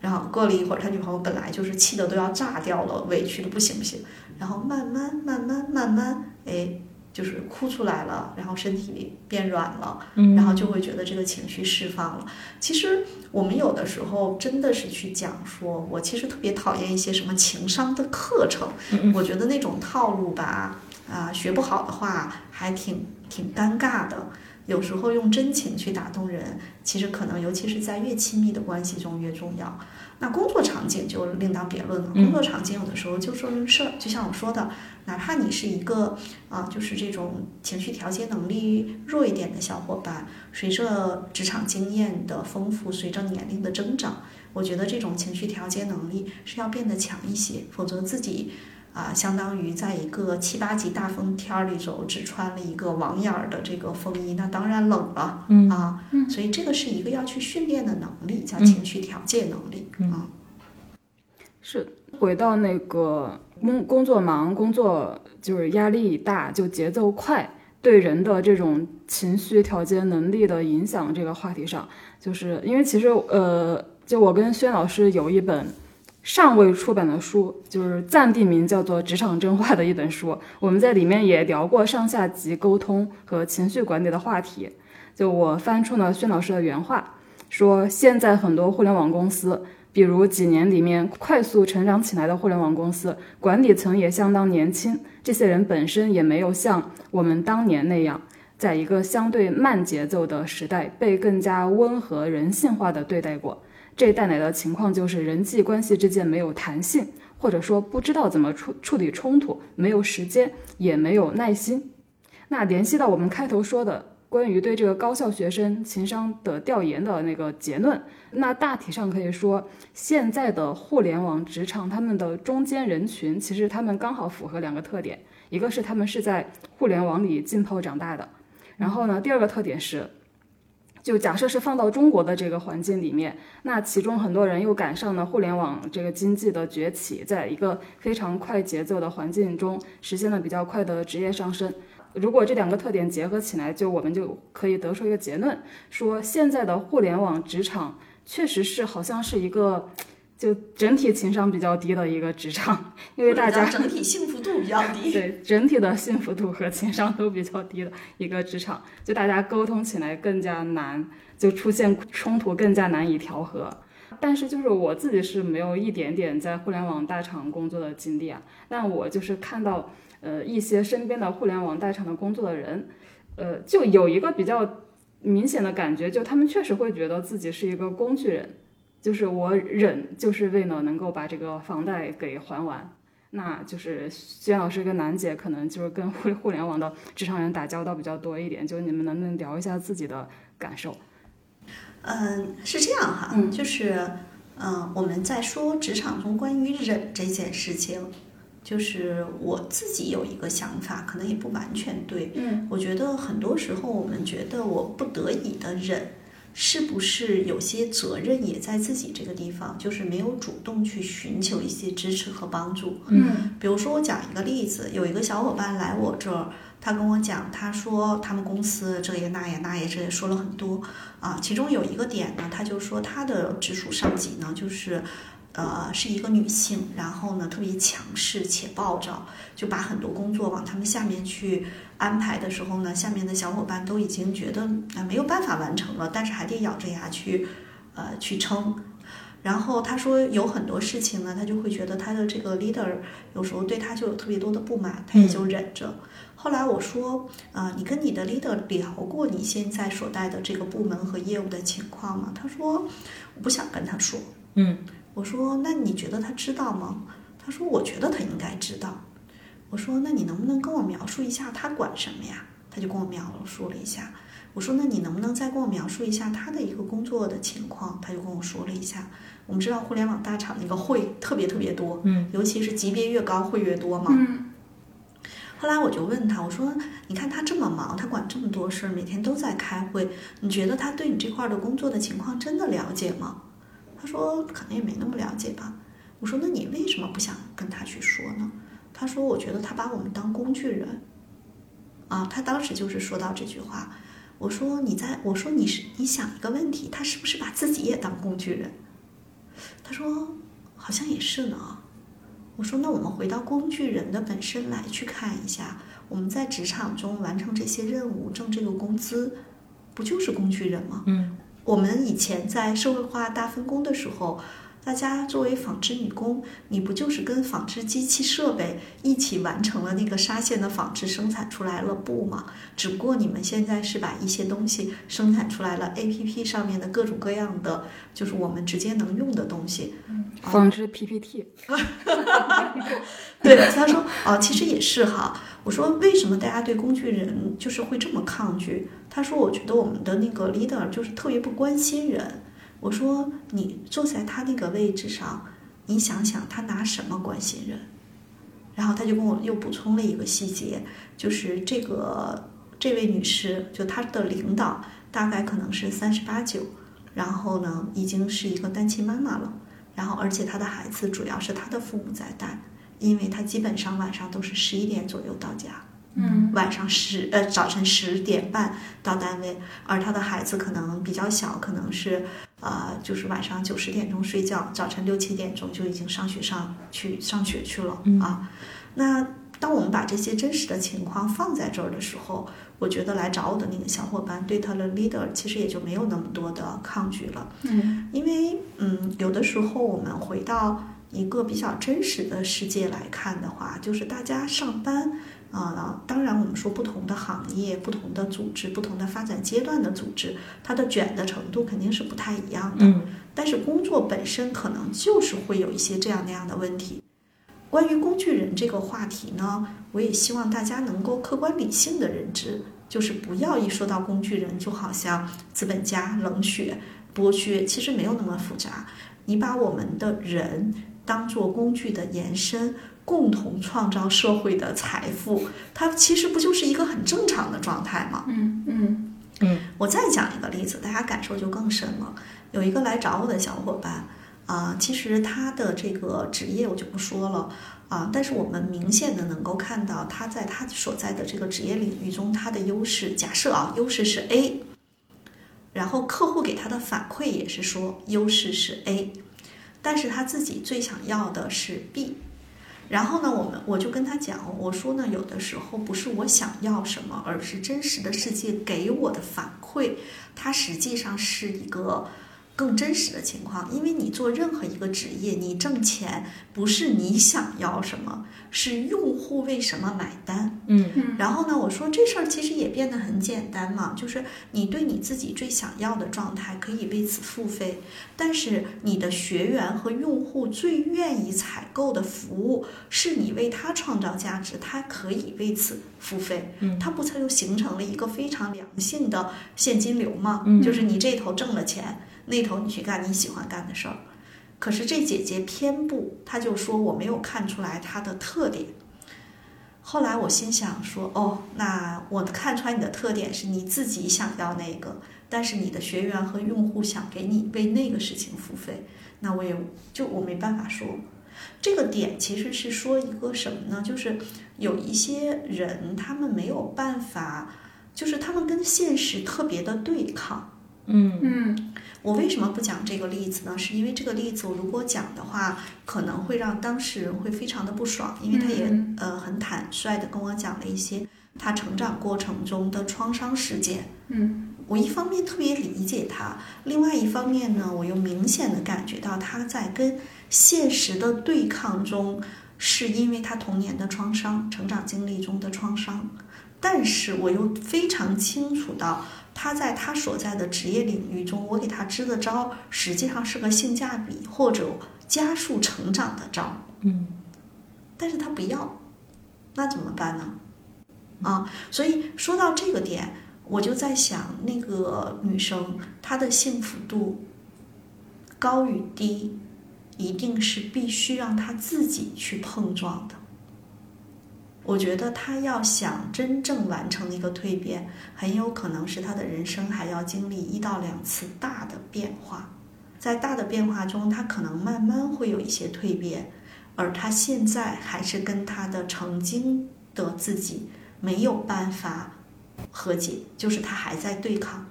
然后过了一会儿，他女朋友本来就是气的都要炸掉了，委屈的不行不行，然后慢慢慢慢慢慢，哎，就是哭出来了，然后身体变软了，嗯然后就会觉得这个情绪释放了。其实我们有的时候真的是去讲说，我其实特别讨厌一些什么情商的课程，我觉得那种套路吧，啊，学不好的话还挺挺尴尬的。有时候用真情去打动人，其实可能尤其是在越亲密的关系中越重要。那工作场景就另当别论了。工作场景有的时候就事论事儿，就像我说的，哪怕你是一个啊、就是这种情绪调节能力弱一点的小伙伴，随着职场经验的丰富，随着年龄的增长，我觉得这种情绪调节能力是要变得强一些，否则自己。啊，相当于在一个七八级大风天儿里头，只穿了一个网眼儿的这个风衣，那当然冷了。嗯啊，所以这个是一个要去训练的能力，叫情绪调节能力。啊，是回到那个工工作忙，工作就是压力大，就节奏快，对人的这种情绪调节能力的影响这个话题上，就是因为其实呃，就我跟轩老师有一本尚未出版的书，就是暂定名叫做《职场真话》的一本书，我们在里面也聊过上下级沟通和情绪管理的话题。就我翻出了薛老师的原话，说现在很多互联网公司。比如几年里面快速成长起来的互联网公司，管理层也相当年轻，这些人本身也没有像我们当年那样，在一个相对慢节奏的时代被更加温和人性化的对待过。这带来的情况就是人际关系之间没有弹性，或者说不知道怎么处处理冲突，没有时间，也没有耐心。那联系到我们开头说的关于对这个高校学生情商的调研的那个结论，那大体上可以说，现在的互联网职场，他们的中间人群其实他们刚好符合两个特点，一个是他们是在互联网里浸泡长大的，然后呢，第二个特点是。就假设是放到中国的这个环境里面，那其中很多人又赶上了互联网这个经济的崛起，在一个非常快节奏的环境中，实现了比较快的职业上升。如果这两个特点结合起来，就我们就可以得出一个结论，说现在的互联网职场确实是好像是一个就整体情商比较低的一个职场，因为大家整体幸福度比较低。对整体的幸福度和情商都比较低的一个职场，就大家沟通起来更加难，就出现冲突更加难以调和。但是就是我自己是没有一点点在互联网大厂工作的经历啊，但我就是看到呃一些身边的互联网大厂的工作的人，呃，就有一个比较明显的感觉，就他们确实会觉得自己是一个工具人，就是我忍就是为了能够把这个房贷给还完。那就是薛老师跟楠姐可能就是跟互互联网的职场人打交道比较多一点，就是你们能不能聊一下自己的感受？嗯，是这样哈，就是嗯，我们在说职场中关于忍这件事情，就是我自己有一个想法，可能也不完全对。嗯，我觉得很多时候我们觉得我不得已的忍，是不是有些责任也在自己这个地方，就是没有主动去寻求一些支持和帮助。嗯比如说，我讲一个例子，有一个小伙伴来我这儿，他跟我讲，他说他们公司这也那也那也这也说了很多啊，其中有一个点呢，他就说他的直属上级呢，就是。呃，是一个女性，然后呢特别强势且暴躁，就把很多工作往他们下面去安排的时候呢，下面的小伙伴都已经觉得啊、没有办法完成了，但是还得咬着牙去呃去撑。然后他说有很多事情呢，他就会觉得他的这个 leader 有时候对他就有特别多的不满，他也就忍着。后来我说，啊、你跟你的 leader 聊过你现在所带的这个部门和业务的情况吗？他说，我不想跟他说。嗯，我说那你觉得他知道吗？他说我觉得他应该知道。我说那你能不能跟我描述一下他管什么呀？他就跟我描述了一下。我说那你能不能再跟我描述一下他的一个工作的情况？他就跟我说了一下。我们知道互联网大厂那个会特别特别多，嗯，尤其是级别越高会越多嘛。嗯后来我就问他，我说：“你看他这么忙，他管这么多事儿，每天都在开会，你觉得他对你这块的工作的情况真的了解吗？”他说：“可能也没那么了解吧。”我说：“那你为什么不想跟他去说呢？”他说：“我觉得他把我们当工具人。”啊，他当时就是说到这句话。我说：“你在我说你是你想一个问题，他是不是把自己也当工具人？”他说：“好像也是呢。”我说：“那我们回到工具人的本身来去看一下，我们在职场中完成这些任务，挣这个工资，不就是工具人吗？嗯我们以前在社会化大分工的时候，大家作为纺织女工，你不就是跟纺织机器设备一起完成了那个纱线的纺织，生产出来了布吗？只不过你们现在是把一些东西生产出来了，APP 上面的各种各样的，就是我们直接能用的东西。纺织 PPT，对，他说哦，其实也是哈。我说为什么大家对工具人就是会这么抗拒？他说我觉得我们的那个 leader 就是特别不关心人。我说你坐在他那个位置上，你想想他拿什么关心人？然后他就跟我又补充了一个细节，就是这个这位女士，就她的领导大概可能是三十八九，然后呢已经是一个单亲妈妈了。然后，而且她的孩子主要是她的父母在带，因为她基本上晚上都是十一点左右到家，嗯晚上十呃早晨十点半到单位，而他的孩子可能比较小，可能是呃就是晚上九十点钟睡觉，早晨六七点钟就已经上学上去上学去了、嗯啊。那当我们把这些真实的情况放在这儿的时候，我觉得来找我的那个小伙伴对他的 leader 其实也就没有那么多的抗拒了。嗯因为嗯，有的时候我们回到一个比较真实的世界来看的话，就是大家上班啊、当然我们说不同的行业、不同的组织、不同的发展阶段的组织，它的卷的程度肯定是不太一样的。嗯但是工作本身可能就是会有一些这样那样的问题。关于工具人这个话题呢，我也希望大家能够客观理性的认知，就是不要一说到工具人，就好像资本家冷血剥削，其实没有那么复杂。你把我们的人当做工具的延伸，共同创造社会的财富，它其实不就是一个很正常的状态吗？嗯嗯嗯我再讲一个例子，大家感受就更深了。有一个来找我的小伙伴，啊、其实他的这个职业我就不说了啊、但是我们明显的能够看到他在他所在的这个职业领域中，他的优势。假设啊，优势是 A，然后客户给他的反馈也是说优势是 A，但是他自己最想要的是 B。然后呢，我们我就跟他讲，我说呢，有的时候不是我想要什么，而是真实的世界给我的反馈，它实际上是一个更真实的情况。因为你做任何一个职业，你挣钱不是你想要什么，是用户为什么买单。嗯嗯然后呢，我说这事儿其实也变得很简单嘛，就是你对你自己最想要的状态可以为此付费，但是你的学员和用户最愿意采购的服务是你为他创造价值，他可以为此付费，嗯他不才就形成了一个非常良性的现金流嘛？嗯就是你这头挣了钱，那头你去干你喜欢干的事儿。可是这姐姐偏不，她就说我没有看出来她的特点。后来我心想说，哦，那我看出来你的特点是你自己想要那个，但是你的学员和用户想给你为那个事情付费，那我也就我没办法说。这个点其实是说一个什么呢？就是有一些人他们没有办法，就是他们跟现实特别的对抗。嗯嗯我为什么不讲这个例子呢？是因为这个例子我如果讲的话，可能会让当事人会非常的不爽，因为他也、嗯呃很坦率的跟我讲了一些他成长过程中的创伤事件。嗯我一方面特别理解他，另外一方面呢，我又明显的感觉到他在跟现实的对抗中，是因为他童年的创伤、成长经历中的创伤。但是我又非常清楚到，他在他所在的职业领域中，我给他支的招实际上是个性价比或者加速成长的招，嗯，但是他不要，那怎么办呢？啊，所以说到这个点，我就在想，那个女生她的幸福度高与低，一定是必须让她自己去碰撞的。我觉得他要想真正完成一个蜕变，很有可能是他的人生还要经历一到两次大的变化。在大的变化中，他可能慢慢会有一些蜕变，而他现在还是跟他的曾经的自己没有办法和解，就是他还在对抗。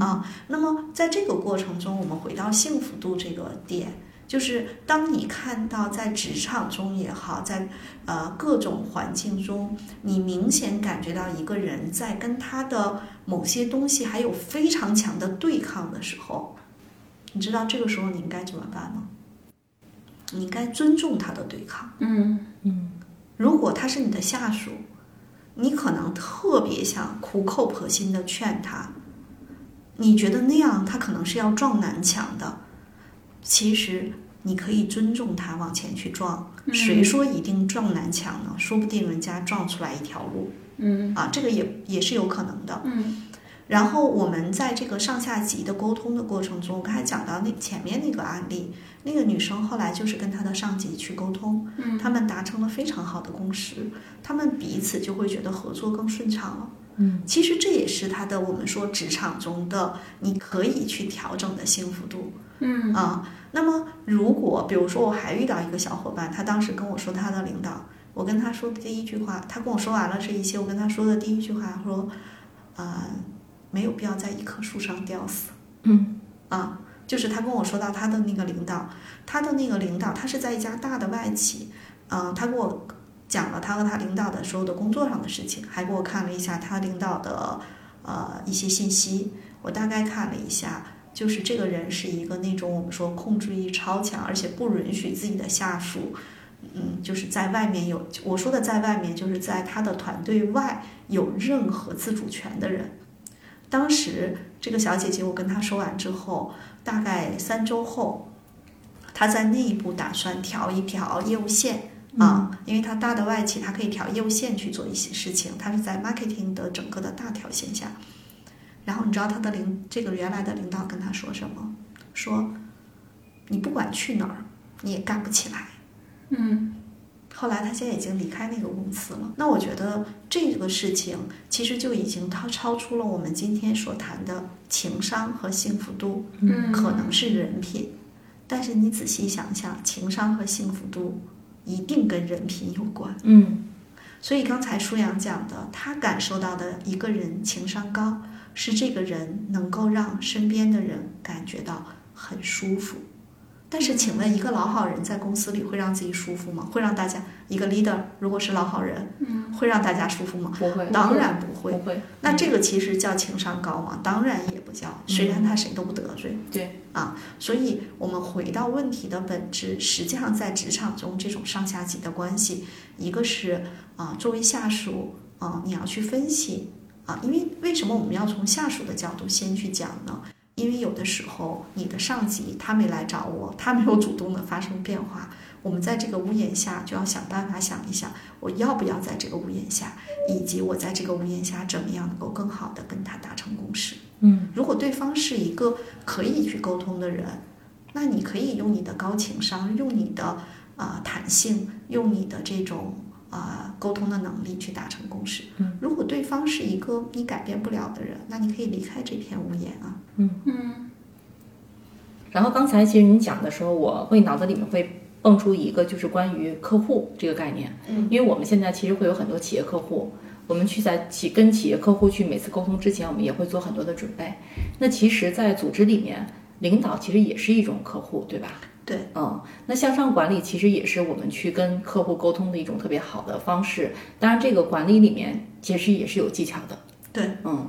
啊，那么在这个过程中，我们回到幸福度这个点，就是当你看到在职场中也好，在呃各种环境中，你明显感觉到一个人在跟他的某些东西还有非常强的对抗的时候，你知道这个时候你应该怎么办吗？你应该尊重他的对抗。嗯嗯如果他是你的下属，你可能特别想苦口婆心的劝他，你觉得那样他可能是要撞南墙的。其实你可以尊重他往前去撞，谁说一定撞南墙呢？说不定人家撞出来一条路嗯啊，这个也也是有可能的。嗯然后我们在这个上下级的沟通的过程中，我刚才讲到那前面那个案例，那个女生后来就是跟她的上级去沟通，嗯他们达成了非常好的共识，他们彼此就会觉得合作更顺畅了。嗯，其实这也是他的我们说职场中的你可以去调整的幸福度嗯啊。那么如果比如说我还遇到一个小伙伴，他当时跟我说他的领导，我跟他说的第一句话，他跟我说完了这一些，我跟他说的第一句话说，啊、没有必要在一棵树上吊死。嗯啊，就是他跟我说到他的那个领导，他的那个领导，他是在一家大的外企，嗯、他跟我讲了他和他领导的所有的工作上的事情，还给我看了一下他领导的呃一些信息，我大概看了一下。就是这个人是一个那种我们说控制欲超强，而且不允许自己的下属，嗯，就是在外面有我说的在外面，就是在他的团队外有任何自主权的人。当时这个小姐姐，我跟她说完之后，大概三周后，她在内部打算调一调业务线啊，因为她大的外企，她可以调业务线去做一些事情，她是在 marketing 的整个的大条线下。然后你知道他的领这个原来的领导跟他说什么？说你不管去哪儿，你也干不起来。嗯后来他现在已经离开那个公司了。那我觉得这个事情其实就已经超超出了我们今天所谈的情商和幸福度，嗯可能是人品，但是你仔细想想，情商和幸福度一定跟人品有关。嗯所以刚才舒阳讲的，他感受到的一个人情商高，是这个人能够让身边的人感觉到很舒服。但是，请问一个老好人在公司里会让自己舒服吗？会让大家一个 leader 如果是老好人，嗯会让大家舒服吗？不会，当然不会。不会。那这个其实叫情商高吗？当然也不叫，虽然他谁都不得罪。对啊，所以我们回到问题的本质，实际上在职场中这种上下级的关系，一个是啊，作为下属啊，你要去分析啊，因为为什么我们要从下属的角度先去讲呢？因为有的时候你的上级他没来找我，他没有主动的发生变化，我们在这个屋檐下就要想办法想一想，我要不要在这个屋檐下，以及我在这个屋檐下怎么样能够更好的跟他达成共识。嗯如果对方是一个可以去沟通的人，那你可以用你的高情商，用你的啊、呃弹性，用你的这种啊、呃沟通的能力去达成共识。嗯，如果对方是一个你改变不了的人，那你可以离开这片屋檐啊。嗯然后刚才其实你讲的时候，我会脑子里面会蹦出一个，就是关于客户这个概念。嗯，因为我们现在其实会有很多企业客户，我们去在企跟企业客户去每次沟通之前，我们也会做很多的准备。那其实，在组织里面，领导其实也是一种客户，对吧？对，嗯，那向上管理其实也是我们去跟客户沟通的一种特别好的方式。当然，这个管理里面其实也是有技巧的。对，嗯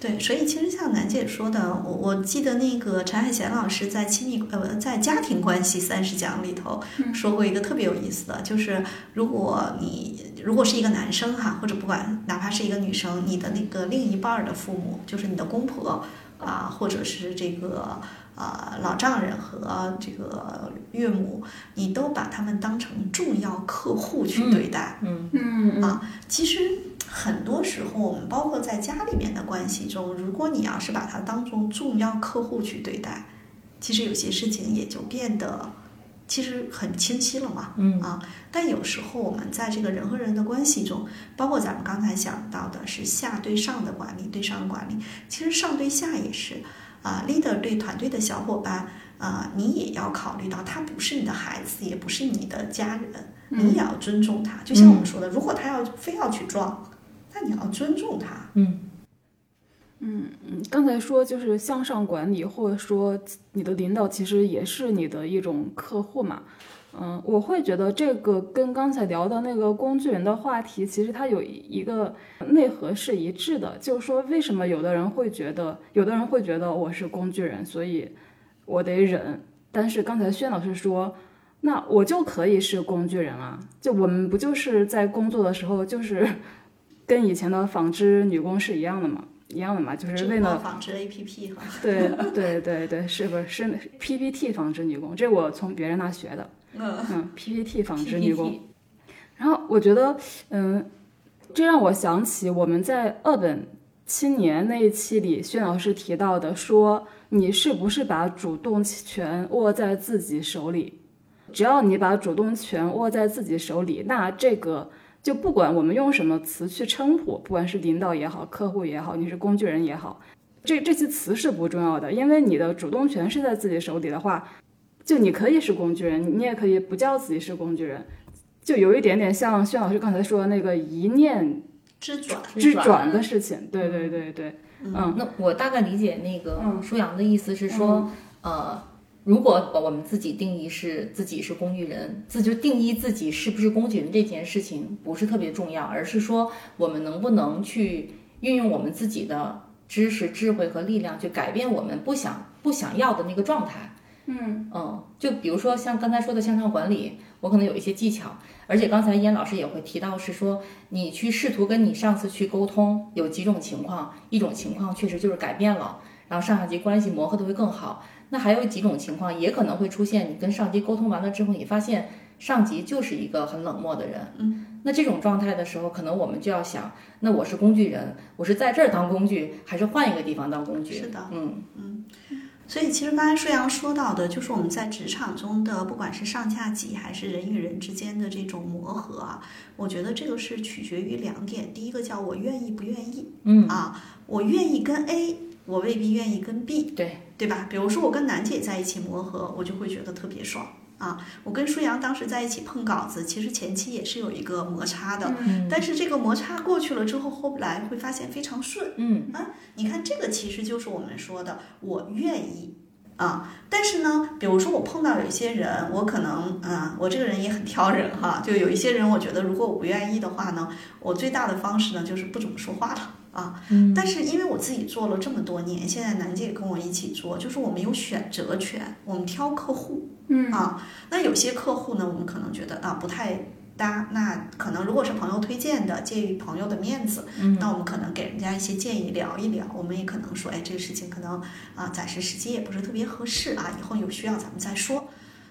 对，所以其实像楠姐说的，我我记得那个陈海贤老师在亲密呃在家庭关系三十讲里头说过一个特别有意思的，就是如果你如果是一个男生哈，或者不管哪怕是一个女生，你的那个另一半儿的父母，就是你的公婆啊，或者是这个呃老丈人和这个岳母，你都把他们当成重要客户去对待。嗯嗯啊，其实很多时候，我们包括在家里面的关系中，如果你要是把它当做重要客户去对待，其实有些事情也就变得其实很清晰了嘛。嗯啊，但有时候我们在这个人和人的关系中，包括咱们刚才想到的是下对上的管理，对上管理，其实上对下也是啊，leader 对团队的小伙伴啊，你也要考虑到他不是你的孩子，也不是你的家人，你也要尊重他。就像我们说的，如果他要非要去撞，那你要尊重他。嗯嗯，刚才说就是向上管理，或者说你的领导其实也是你的一种客户嘛。嗯，我会觉得这个跟刚才聊的那个工具人的话题，其实它有一个内核是一致的，就是说为什么有的人会觉得，有的人会觉得我是工具人，所以我得忍。但是刚才轩老师说，那我就可以是工具人啊，就我们不就是在工作的时候，就是 跟以前的纺织女工是一样的嘛？一样的嘛，就是为了纺织 APP 哈。对对对对，是不是是 PPT 纺织女工？这我从别人那学的。嗯嗯，PPT 纺织女工。然后我觉得，嗯，这让我想起我们在二本青年那一期里，薛老师提到的，说你是不是把主动权握在自己手里？只要你把主动权握在自己手里，那这个就不管我们用什么词去称呼，不管是领导也好，客户也好，你是工具人也好，这这些词是不重要的，因为你的主动权是在自己手里的话，就你可以是工具人，你也可以不叫自己是工具人，就有一点点像薛老师刚才说的那个一念之转，之转的事情。对对对对，嗯那我大概理解那个嗯舒阳的意思是说，呃，如果我们自己定义是自己是工具人，自就定义自己是不是工具人这件事情不是特别重要，而是说我们能不能去运用我们自己的知识、智慧和力量去改变我们不想不想要的那个状态。嗯嗯，就比如说像刚才说的向上管理，我可能有一些技巧，而且刚才燕老师也会提到，是说你去试图跟你上司去沟通，有几种情况，一种情况确实就是改变了，然后上下级关系磨合的会更好。那还有几种情况也可能会出现，你跟上级沟通完了之后，你发现上级就是一个很冷漠的人。嗯，那这种状态的时候，可能我们就要想，那我是工具人，我是在这儿当工具，还是换一个地方当工具？是的嗯所以其实刚才舒阳说到的，就是我们在职场中的，不管是上下级还是人与人之间的这种磨合啊，我觉得这个是取决于两点。第一个叫我愿意不愿意嗯，啊，我愿意跟 A，我未必愿意跟 B，对，对吧？比如说我跟楠姐在一起磨合，我就会觉得特别爽啊。我跟舒阳当时在一起碰稿子，其实前期也是有一个摩擦的，嗯但是这个摩擦过去了之后，后来会发现非常顺。嗯啊你看，这个其实就是我们说的我愿意啊。但是呢，比如说我碰到有一些人，我可能啊，我这个人也很挑人哈。就有一些人，我觉得如果我不愿意的话呢，我最大的方式呢就是不怎么说话了啊。嗯但是因为我自己做了这么多年，现在楠姐跟我一起做，就是我们有选择权，我们挑客户嗯啊。那有些客户呢，我们可能觉得啊不太搭，那可能如果是朋友推荐的，介于朋友的面子，嗯那我们可能给人家一些建议，聊一聊。我们也可能说，哎，这个事情可能啊，暂时时机也不是特别合适啊，以后有需要咱们再说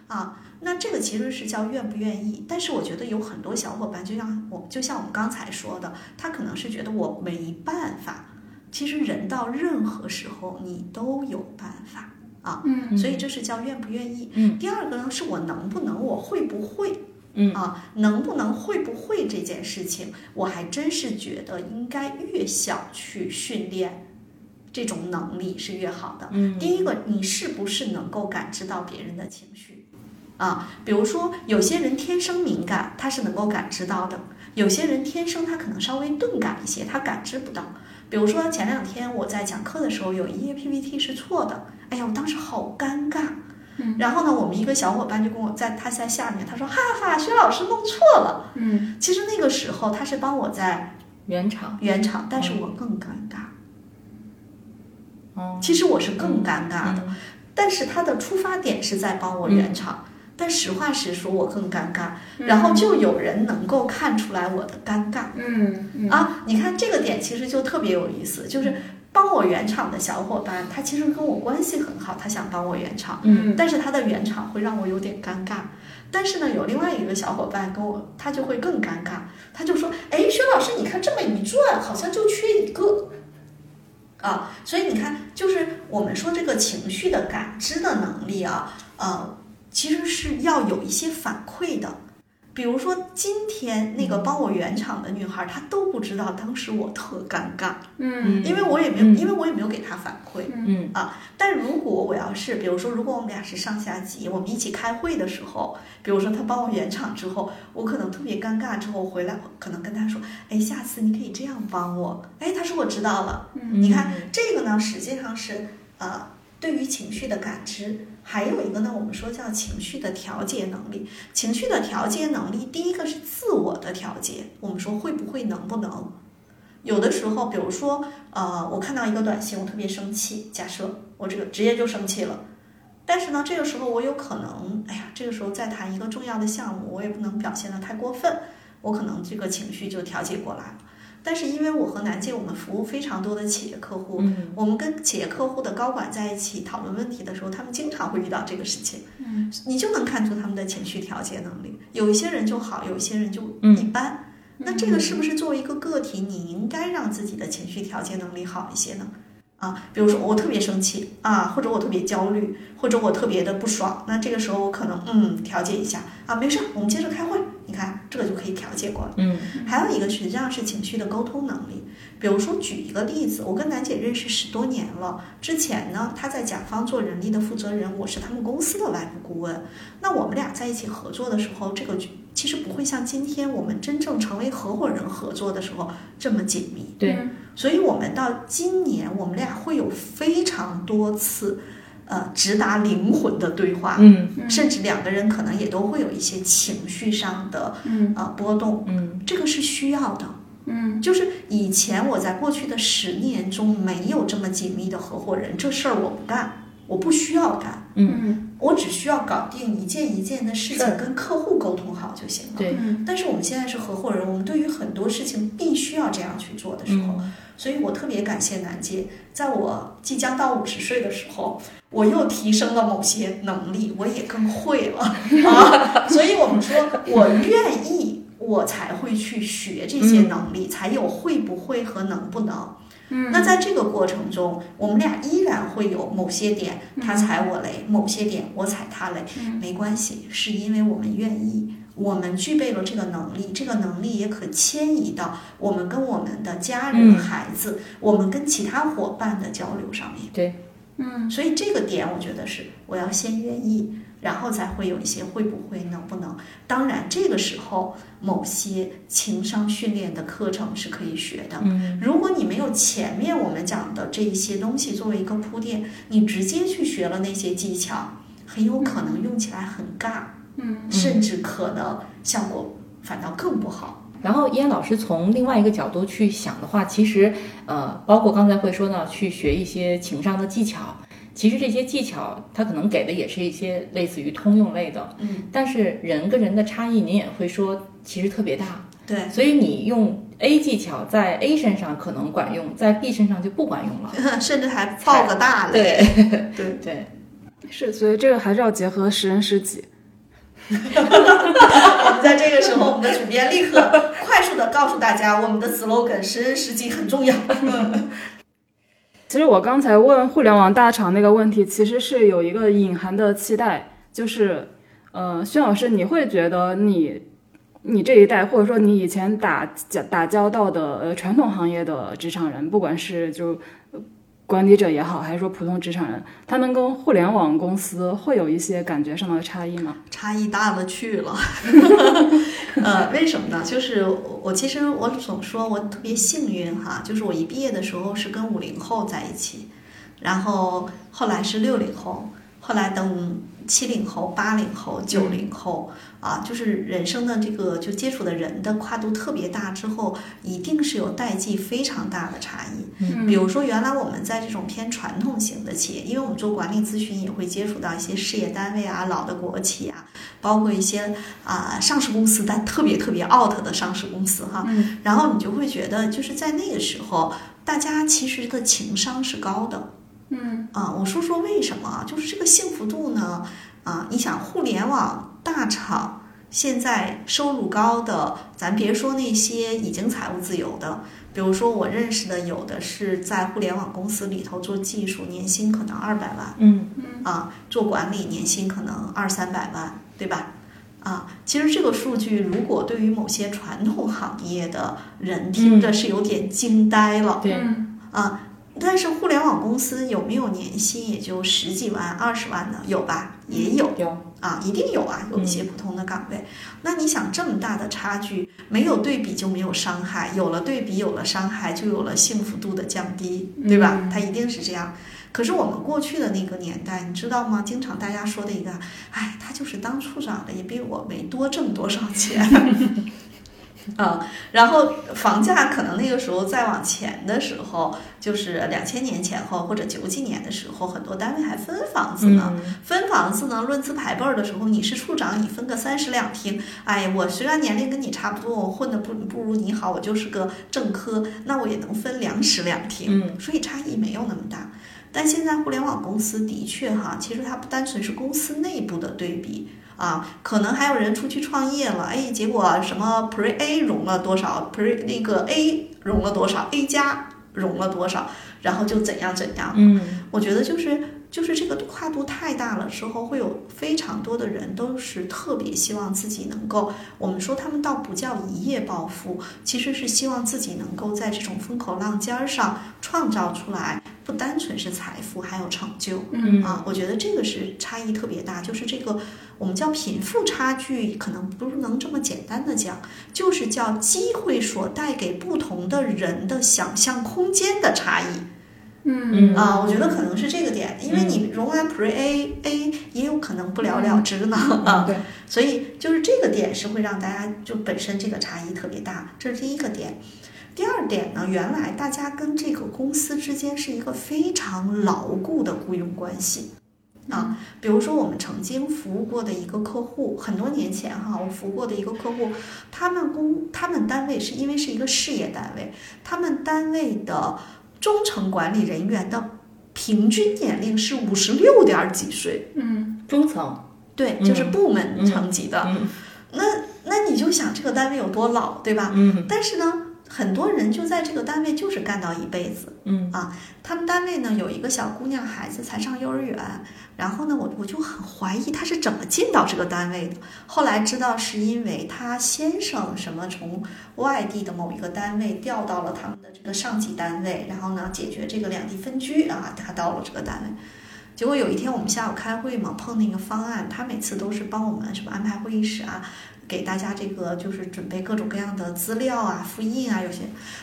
啊。那这个其实是叫愿不愿意，但是我觉得有很多小伙伴，就像我，就像我们刚才说的，他可能是觉得我没办法。其实人到任何时候，你都有办法啊，嗯所以这是叫愿不愿意。嗯第二个呢，是我能不能，我会不会。嗯啊，能不能会不会这件事情，我还真是觉得应该越小去训练这种能力是越好的。嗯第一个，你是不是能够感知到别人的情绪？啊，比如说有些人天生敏感，他是能够感知到的；有些人天生他可能稍微钝感一些，他感知不到。比如说前两天我在讲课的时候，有一页 PPT 是错的，哎呀，我当时好尴尬。然后呢，我们一个小伙伴就跟我在他在下面，他说：“哈哈，薛老师弄错了。嗯”其实那个时候他是帮我在圆场圆场，但是我更尴尬。哦，其实我是更尴尬的，嗯但是他的出发点是在帮我圆场。但实话实说，我更尴尬，然后就有人能够看出来我的尴尬、嗯嗯啊！你看这个点其实就特别有意思，就是帮我圆场的小伙伴，他其实跟我关系很好，他想帮我圆场，嗯但是他的圆场会让我有点尴尬。但是呢，有另外一个小伙伴跟我，他就会更尴尬，他就说：“哎，薛老师，你看这么一转，好像就缺一个。”啊，所以你看，就是我们说这个情绪的感知的能力啊，呃，其实是要有一些反馈的。比如说今天那个帮我圆场的女孩，她都不知道当时我特尴尬，嗯因为我也没有，嗯因为我也没有给她反馈。嗯啊但如果我要是，比如说，如果我们俩是上下级，我们一起开会的时候，比如说她帮我圆场之后，我可能特别尴尬，之后回来可能跟她说，哎，下次你可以这样帮我。哎，她说我知道了。嗯你看这个呢，实际上是呃，对于情绪的感知，还有一个呢，我们说叫情绪的调节能力。情绪的调节能力，第一个是自我的调节，我们说会不会能不能。有的时候，比如说，呃，我看到一个短信，我特别生气，假设我这个直接就生气了，但是呢，这个时候我有可能，哎呀，这个时候再谈一个重要的项目，我也不能表现得太过分，我可能这个情绪就调节过来了。但是因为我和南姐我们服务非常多的企业客户，嗯我们跟企业客户的高管在一起讨论问题的时候，他们经常会遇到这个事情，嗯，你就能看出他们的情绪调节能力。有一些人就好，有一些人就嗯一般。那这个是不是作为一个个体，你应该让自己的情绪调节能力好一些呢？啊，比如说我特别生气啊，或者我特别焦虑，或者我特别的不爽，那这个时候我可能嗯调节一下啊，没事，我们接着开会。你看这个就可以调节过来。嗯还有一个实际上是情绪的沟通能力。比如说举一个例子，我跟楠姐认识十多年了，之前呢她在甲方做人力的负责人，我是他们公司的外部顾问。那我们俩在一起合作的时候，这个其实不会像今天我们真正成为合伙人合作的时候这么紧密。对，所以我们到今年，我们俩会有非常多次，呃，直达灵魂的对话。嗯甚至两个人可能也都会有一些情绪上的嗯呃波动，嗯这个是需要的。嗯就是以前我在过去的十年中没有这么紧密的合伙人，这事儿我不干，我不需要干，嗯我只需要搞定一件一件的事情，跟客户沟通好就行了。对，嗯但是我们现在是合伙人，我们对于很多事情必须要这样去做的时候，嗯所以我特别感谢南姐，在我即将到五十岁的时候，我又提升了某些能力，我也更会了啊。所以我们说，我愿意，我才会去学这些能力，才有会不会和能不能。嗯那在这个过程中，我们俩依然会有某些点他踩我雷，某些点我踩他雷，没关系，是因为我们愿意，我们具备了这个能力，这个能力也可迁移到我们跟我们的家人、嗯孩子，我们跟其他伙伴的交流上面。对，嗯所以这个点，我觉得是我要先愿意，然后才会有一些会不会、能不能。当然，这个时候某些情商训练的课程是可以学的。嗯如果你没有前面我们讲的这一些东西作为一个铺垫，你直接去学了那些技巧，很有可能用起来很尬，嗯甚至可能效果反倒更不好。然后燕老师从另外一个角度去想的话，其实呃，包括刚才会说呢，去学一些情商的技巧。其实这些技巧，它可能给的也是一些类似于通用类的，嗯，但是人跟人的差异，您也会说其实特别大。对，所以你用 A 技巧在 A 身上可能管用，在 B 身上就不管用了。甚至还爆个大雷。对对 对，是，所以这个还是要结合识人识己。我们在这个时候，我们的主编立刻快速的告诉大家，我们的 slogan“ 识人识己”很重要。其实我刚才问互联网大厂那个问题，其实是有一个隐含的期待，就是，呃，薛老师，你会觉得你，你这一代，或者说你以前打打交道的呃传统行业的职场人，不管是就管理者也好，还是说普通职场人，他们跟互联网公司会有一些感觉上的差异吗？差异大了去了，呃，为什么呢？就是我我其实我总说我特别幸运哈，就是我一毕业的时候是跟五零后在一起，然后后来是六零后，后来等七零后、八零后、九零后啊，就是人生的这个就接触的人的跨度特别大之后，一定是有代际非常大的差异。嗯比如说，原来我们在这种偏传统型的企业，因为我们做管理咨询也会接触到一些事业单位啊、老的国企啊，包括一些啊、上市公司，但特别特别 out 的上市公司哈。嗯然后你就会觉得，就是在那个时候，大家其实的情商是高的。嗯啊，我说说为什么啊？就是这个幸福度呢，啊，你想互联网大厂现在收入高的，咱别说那些已经财务自由的，比如说我认识的有的是在互联网公司里头做技术，年薪可能二百万嗯嗯啊，做管理年薪可能二三百万，对吧？啊，其实这个数据如果对于某些传统行业的人听着是有点惊呆了。对，嗯啊，但是互联网公司有没有年薪也就十几万、二十万的？有吧？也有有，啊，一定有啊，有一些普通的岗位。那你想这么大的差距，没有对比就没有伤害，有了对比有了伤害，就有了幸福度的降低，对吧？嗯它一定是这样。可是我们过去的那个年代，你知道吗？经常大家说的一个，哎，他就是当处长的，也比我没多挣多少钱。啊，然后房价可能那个时候再往前的时候，就是两千年前后或者九几年的时候，很多单位还分房子呢。嗯分房子呢，论资排辈儿的时候，你是处长，你分个三室两厅。哎，我虽然年龄跟你差不多，我混的不不如你好，我就是个正科，那我也能分两室两厅，嗯所以差异没有那么大。但现在互联网公司的确哈，其实它不单纯是公司内部的对比啊，可能还有人出去创业了，哎，结果什么 Pre A 融了多少，Pre 那个 A 融了多少，A 加融了多少，然后就怎样怎样。嗯我觉得就是就是这个跨度太大了之后，会有非常多的人都是特别希望自己能够，我们说他们倒不叫一夜暴富，其实是希望自己能够在这种风口浪尖儿上创造出来，不单纯是财富，还有成就。嗯啊，我觉得这个是差异特别大，就是这个我们叫贫富差距，可能不能这么简单的讲，就是叫机会所带给不同的人的想象空间的差异。嗯啊，我觉得可能是这个点，因为你融完 Pre A A 也有可能不了了之呢啊，对，所以就是这个点是会让大家就本身这个差异特别大，这是第一个点。第二点呢，原来大家跟这个公司之间是一个非常牢固的雇佣关系。啊，比如说我们曾经服务过的一个客户，很多年前哈，我服务过的一个客户，他们公他们单位是因为是一个事业单位，他们单位的中层管理人员的平均年龄是五十六点几岁，嗯中层，对，嗯。就是部门层级的。嗯。那那你就想这个单位有多老，对吧？嗯。但是呢，很多人就在这个单位就是干到一辈子。嗯啊他们单位呢有一个小姑娘，孩子才上幼儿园，然后呢，我我就很怀疑她是怎么进到这个单位的。后来知道是因为她先生什么从外地的某一个单位调到了他们的这个上级单位，然后呢解决这个两地分居啊，她到了这个单位。结果有一天我们下午开会嘛，碰那个方案，他每次都是帮我们什么安排会议室啊，给大家这个就是准备各种各样的资料啊、复印啊，有些。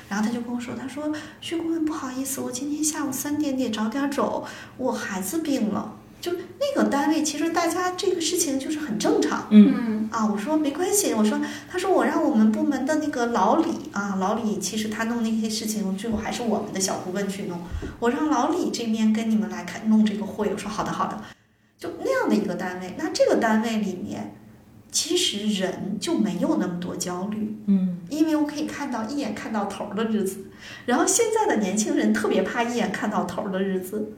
然后他就跟我说，他说薛顾问不好意思，我今天下午三点得早点走，我孩子病了。就那个单位，其实大家这个事情就是很正常嗯嗯啊。我说没关系，我说他说我让我们部门的那个老李啊，老李其实他弄那些事情，最后还是我们的小顾问去弄。我让老李这边跟你们来看弄这个会，我说好的好的，就那样的一个单位。那这个单位里面，其实人就没有那么多焦虑，嗯。因为我可以看到一眼看到头儿的日子，然后现在的年轻人特别怕一眼看到头儿的日子，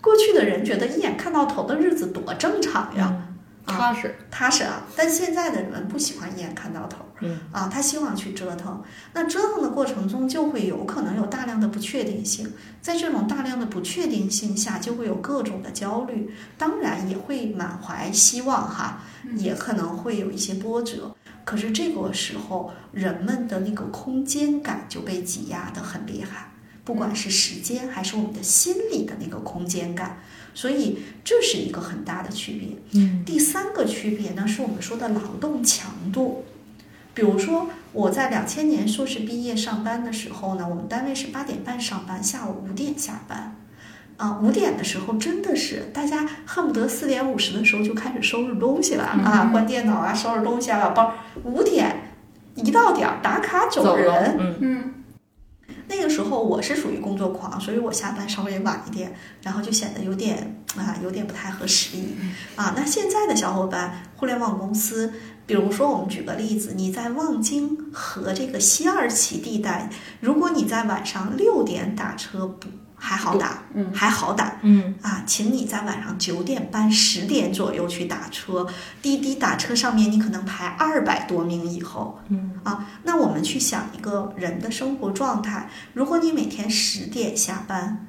过去的人觉得一眼看到头的日子多正常呀，嗯，踏实，踏实啊，但现在的人不喜欢一眼看到头儿。嗯。啊，他希望去折腾。那折腾的过程中，就会有可能有大量的不确定性，在这种大量的不确定性下，就会有各种的焦虑，当然也会满怀希望哈，也可能会有一些波折。可是这个时候，人们的那个空间感就被挤压得很厉害，不管是时间还是我们的心理的那个空间感，所以这是一个很大的区别。嗯第三个区别呢，是我们说的劳动强度。比如说，我在两千年硕士毕业上班的时候呢，我们单位是八点半上班，下午五点下班。啊，五点的时候真的是大家恨不得四点五十的时候就开始收拾东西了啊，关电脑啊，收拾东西啊，把包。五点一到点儿打卡走走人，嗯那个时候我是属于工作狂，所以我下班稍微晚一点，然后就显得有点啊有点不太合时宜啊。那现在的小伙伴，互联网公司，比如说我们举个例子，你在望京和这个西二旗地带，如果你在晚上六点打车不还好打，嗯。还好打，嗯。啊，请你在晚上九点半、十点左右去打车，滴滴打车上面你可能排二百多名以后，嗯。啊，那我们去想一个人的生活状态，如果你每天十点下班，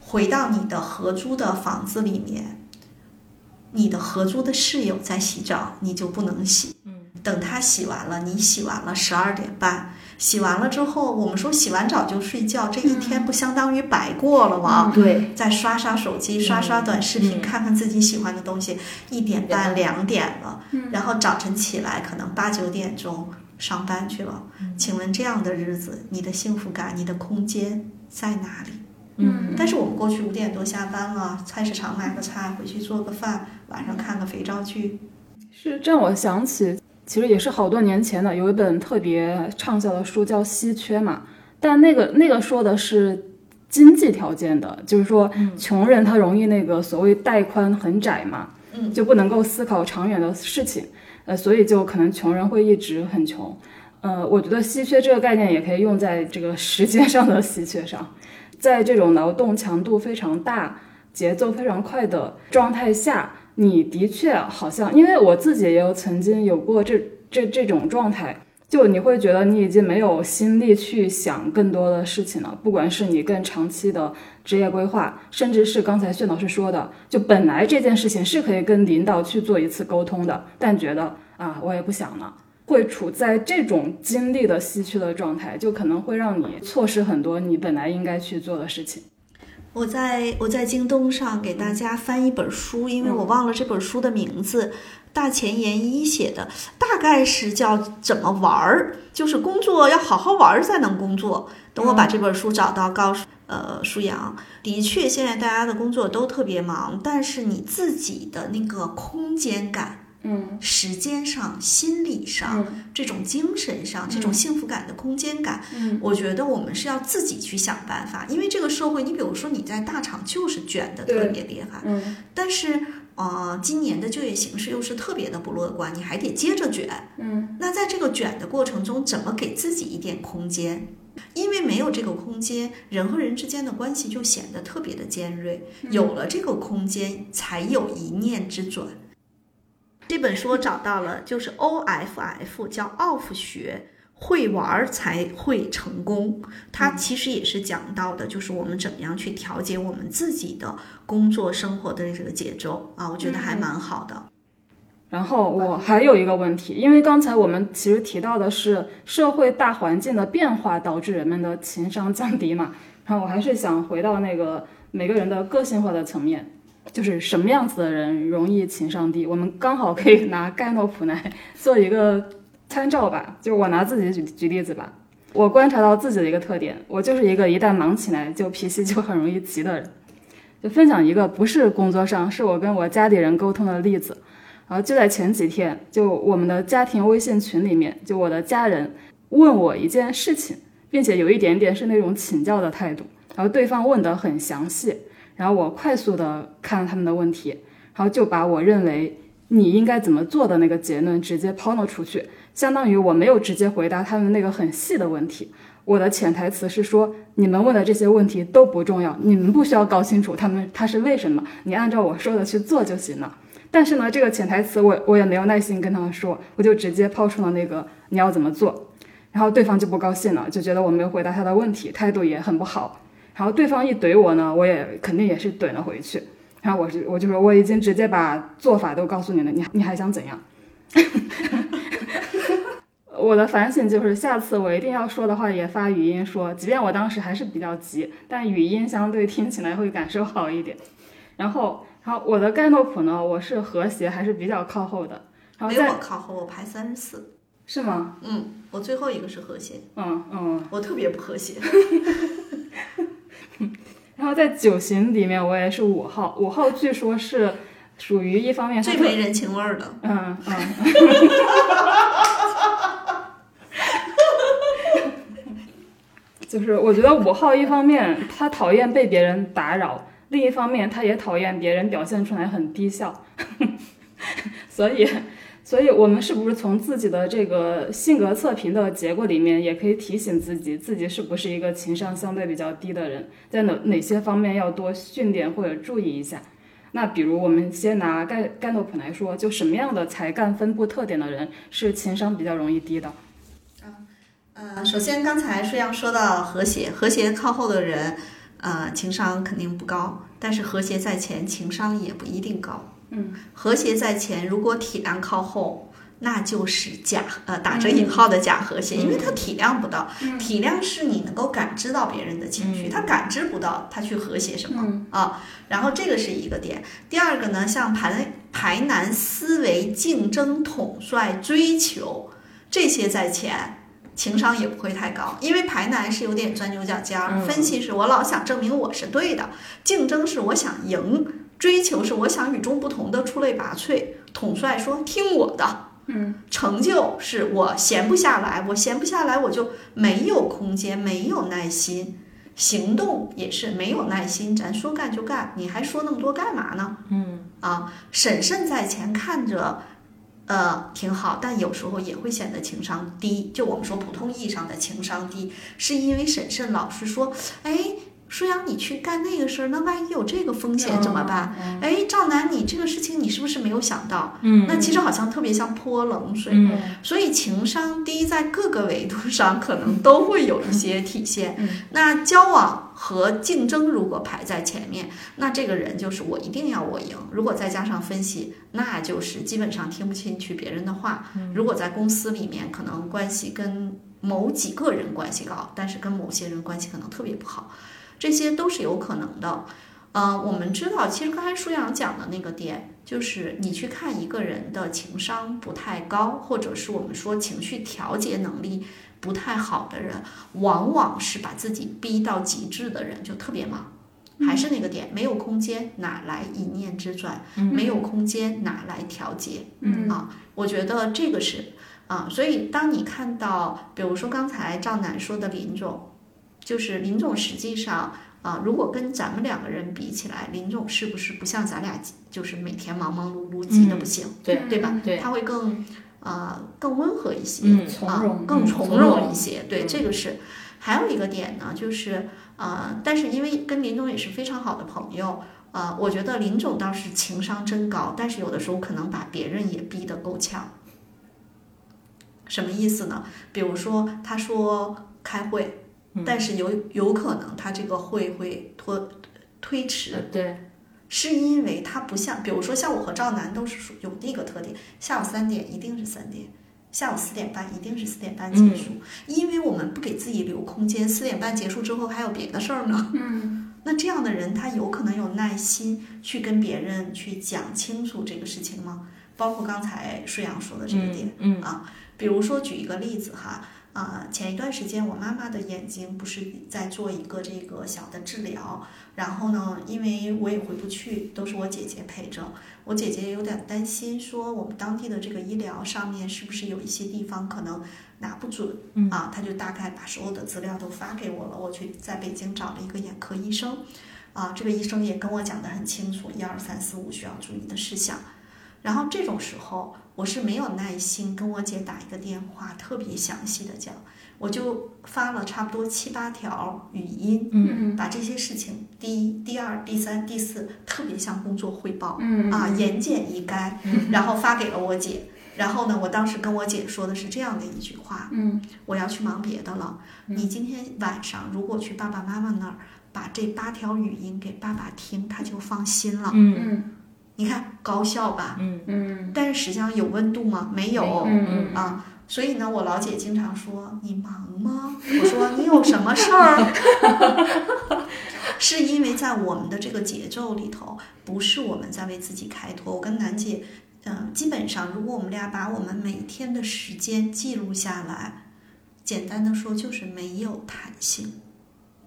回到你的合租的房子里面，你的合租的室友在洗澡，你就不能洗，嗯。等他洗完了，你洗完了十二点半。洗完了之后，我们说洗完澡就睡觉，这一天不相当于白过了吗？对，再刷刷手机，刷刷短视频，嗯看看自己喜欢的东西，一点半、两点了，嗯然后早晨起来可能八九点钟上班去了。嗯请问这样的日子，你的幸福感、你的空间在哪里？嗯但是我们过去五点多下班了，菜市场买个菜，回去做个饭，晚上看个肥皂剧。是这让我想起，其实也是好多年前的，有一本特别畅销的书叫《稀缺》嘛，但那个那个说的是经济条件的，就是说穷人他容易那个所谓带宽很窄嘛，嗯。就不能够思考长远的事情，呃，所以就可能穷人会一直很穷。呃，我觉得稀缺这个概念也可以用在这个时间上的稀缺上，在这种劳动强度非常大、节奏非常快的状态下，你的确好像，因为我自己也有曾经有过这这这种状态，就你会觉得你已经没有心力去想更多的事情了，不管是你更长期的职业规划，甚至是刚才薛老师说的，就本来这件事情是可以跟领导去做一次沟通的，但觉得啊，我也不想了。会处在这种精力的稀缺的状态，就可能会让你错失很多你本来应该去做的事情。我在我在京东上给大家翻一本书，因为我忘了这本书的名字，大前研一写的，大概是叫怎么玩儿，就是工作要好好玩儿才能工作。等我把这本书找到，告诉呃舒阳，的确现在大家的工作都特别忙，但是你自己的那个空间感。嗯时间上、心理上、这种精神上、这种幸福感的空间感，嗯我觉得我们是要自己去想办法。因为这个社会，你比如说你在大厂就是卷的特别厉害，嗯但是呃，今年的就业形势又是特别的不乐观，你还得接着卷。嗯那在这个卷的过程中，怎么给自己一点空间？因为没有这个空间，人和人之间的关系就显得特别的尖锐。有了这个空间，才有一念之转。这本书我找到了，就是 OFF，叫 OFF 学，会玩儿才会成功。它其实也是讲到的，就是我们怎么样去调节我们自己的工作生活的这个节奏啊，我觉得还蛮好的。然后我还有一个问题，因为刚才我们其实提到的是社会大环境的变化导致人们的情商降低嘛，然后我还是想回到那个每个人的个性化的层面，就是什么样子的人容易情商低？我们刚好可以拿盖诺普来做一个参照吧，就是我拿自己举举例子吧。我观察到自己的一个特点，我就是一个一旦忙起来就脾气就很容易急的人。就分享一个不是工作上，是我跟我家里人沟通的例子。然后就在前几天，就我们的家庭微信群里面，就我的家人问我一件事情，并且有一点点是那种请教的态度。然后对方问得很详细，然后我快速的看了他们的问题，然后就把我认为你应该怎么做的那个结论直接抛了出去，相当于我没有直接回答他们那个很细的问题。我的潜台词是说，你们问的这些问题都不重要，你们不需要搞清楚他们他是为什么，你按照我说的去做就行了。但是呢，这个潜台词我我也没有耐心跟他们说，我就直接抛出了那个你要怎么做，然后对方就不高兴了，就觉得我没有回答他的问题，态度也很不好。然后对方一怼我呢，我也肯定也是怼了回去。然后我是我就说我已经直接把做法都告诉你了，你你还想怎样？我的反省就是，下次我一定要说的话也发语音说，即便我当时还是比较急，但语音相对听起来会感受好一点。然后，然后我的盖诺普呢，我是和谐还是比较靠后的。然后没在我靠后，我排三十四。是吗？嗯，我最后一个是和谐，嗯嗯。我特别不和谐。然后在九型里面，我也是五号。五号据说是属于一方面，最没人情味儿的。嗯嗯。就是我觉得五号一方面他讨厌被别人打扰，另一方面他也讨厌别人表现出来很低效，所以，所以我们是不是从自己的这个性格测评的结果里面，也可以提醒自己，自己是不是一个情商相对比较低的人，在哪哪些方面要多训练或者注意一下？那比如我们先拿盖盖诺普来说，就什么样的才干分布特点的人是情商比较容易低的？呃，首先刚才舒阳说到和谐，和谐靠后的人，呃，情商肯定不高，但是和谐在前，情商也不一定高。嗯，和谐在前，如果体量靠后，那就是假呃打着引号的假和谐，因为他体谅不到，体谅是你能够感知到别人的情绪，他感知不到，他去和谐什么、啊？然后这个是一个点。第二个呢，像排排难思维、竞争、统帅、追求这些在前。情商也不会太高，因为排难是有点钻牛角尖儿，分析是我老想证明我是对的，竞争是我想赢，追求是我想与众不同的出类拔萃，统帅说听我的，嗯，成就是我闲不下来，我闲不下来我就没有空间，没有耐心，行动也是没有耐心，咱说干就干，你还说那么多干嘛呢？嗯啊，审慎在前，看着。呃，挺好，但有时候也会显得情商低。就我们说普通意义上的情商低，是因为审慎老师说，哎，舒阳你去干那个事儿，那万一有这个风险怎么办？哎，赵楠你这个事情你是不是没有想到？嗯那其实好像特别像泼冷水。嗯所以情商低在各个维度上可能都会有一些体现。嗯那交往和竞争如果排在前面，那这个人就是我一定要我赢。如果再加上分析，那就是基本上听不进去别人的话。如果在公司里面，可能关系跟某几个人关系高，但是跟某些人关系可能特别不好，这些都是有可能的。呃，我们知道，其实刚才舒阳讲的那个点，就是你去看一个人的情商不太高，或者是我们说情绪调节能力不太好的人，往往是把自己逼到极致的人，就特别忙。还是那个点，没有空间，哪来一念之转？没有空间，哪来调节？嗯啊，我觉得这个是啊，所以当你看到，比如说刚才赵楠说的林总，就是林总实际上啊，如果跟咱们两个人比起来，林总是不是不像咱俩就是每天忙忙碌碌，急的不行，对对吧？对他会更呃更温和一些，从容，更从容容一些。对，这个是。还有一个点呢，就是呃，但是因为跟林总也是非常好的朋友，呃，我觉得林总倒是情商真高，但是有的时候可能把别人也逼得够呛。什么意思呢？比如说，他说开会，但是有有可能他这个会会拖推迟，对，是因为他不像，比如说像我和赵楠都是属有那个特点，下午三点一定是三点，下午四点半一定是四点半结束，因为我们不给自己留空间，四点半结束之后还有别的事儿呢。嗯，那这样的人，他有可能有耐心去跟别人去讲清楚这个事情吗？包括刚才舒阳说的这个点，嗯。啊，比如说举一个例子哈，啊、前一段时间我妈妈的眼睛不是在做一个这个小的治疗，然后呢，因为我也回不去，都是我姐姐陪着，我姐姐有点担心，说我们当地的这个医疗上面是不是有一些地方可能拿不准，嗯啊，她就大概把所有的资料都发给我了，我去在北京找了一个眼科医生，啊，这个医生也跟我讲得很清楚，一二三四五需要注意的事项。然后这种时候，我是没有耐心跟我姐打一个电话，特别详细的讲，我就发了差不多七八条语音，嗯。把这些事情第一、第二、第三、第四特别像工作汇报，嗯。啊，言简意赅，然后发给了我姐。然后呢，我当时跟我姐说的是这样的一句话：嗯我要去忙别的了，你今天晚上如果去爸爸妈妈那儿，把这八条语音给爸爸听，他就放心了。嗯。嗯你看高效吧？嗯嗯但是实际上有温度吗？没有。嗯啊，所以呢，我老姐经常说你忙吗？我说你有什么事儿？是因为在我们的这个节奏里头，不是我们在为自己开脱。我跟楠姐，嗯、基本上如果我们俩把我们每天的时间记录下来，简单的说就是没有弹性。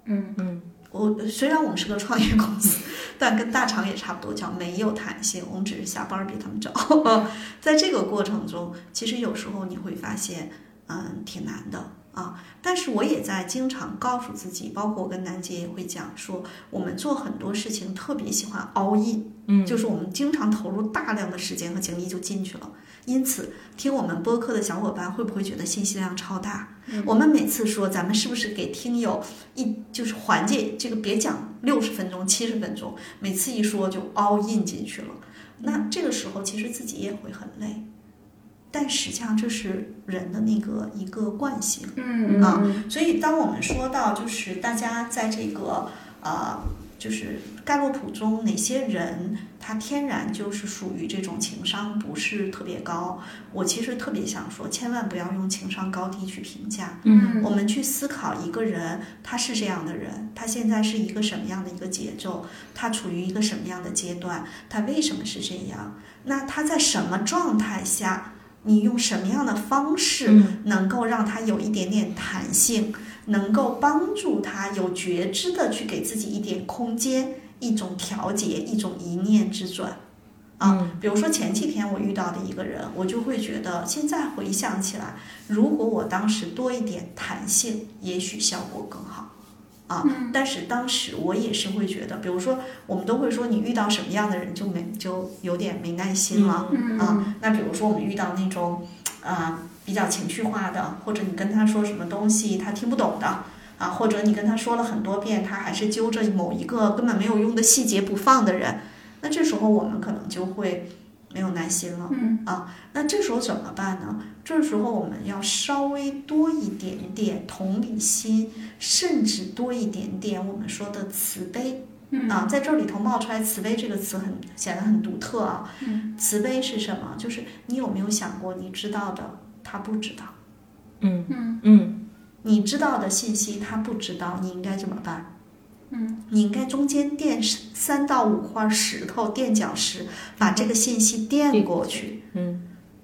嗯嗯我虽然我们是个创业公司，但跟大厂也差不多，叫没有弹性。我们只是下班比他们早。在这个过程中，其实有时候你会发现，嗯，挺难的啊。但是我也在经常告诉自己，包括我跟楠姐也会讲说，我们做很多事情特别喜欢 all in，嗯，就是我们经常投入大量的时间和精力就进去了。因此，听我们播客的小伙伴会不会觉得信息量超大？我们每次说咱们是不是给听友一就是缓解这个，别讲六十分钟、七十分钟，每次一说就 all in 进去了。那这个时候其实自己也会很累，但实际上这是人的那个一个惯性。嗯啊，所以当我们说到就是大家在这个呃，就是盖洛普中哪些人他天然就是属于这种情商不是特别高，我其实特别想说，千万不要用情商高低去评价。嗯我们去思考一个人他是这样的人，他现在是一个什么样的一个节奏，他处于一个什么样的阶段，他为什么是这样？那他在什么状态下？你用什么样的方式嗯能够让他有一点点弹性，能够帮助他有觉知的去给自己一点空间，一种调节，一种一念之转。啊，比如说前几天我遇到的一个人，我就会觉得，现在回想起来，如果我当时多一点弹性，也许效果更好。啊，但是当时我也是会觉得，比如说我们都会说，你遇到什么样的人就没就有点没耐心了。嗯。啊，那比如说我们遇到那种，啊、比较情绪化的，或者你跟他说什么东西他听不懂的，啊，或者你跟他说了很多遍，他还是揪着某一个根本没有用的细节不放的人，那这时候我们可能就会没有耐心了。嗯啊，那这时候怎么办呢？这时候我们要稍微多一点点同理心，甚至多一点点我们说的慈悲。嗯啊，在这里头冒出来“慈悲”这个词很显得很独特啊。嗯慈悲是什么？就是你有没有想过，你知道的他不知道，嗯嗯嗯你知道的信息他不知道，你应该怎么办？嗯你应该中间垫三到五块石头，垫脚石，把这个信息垫过去。嗯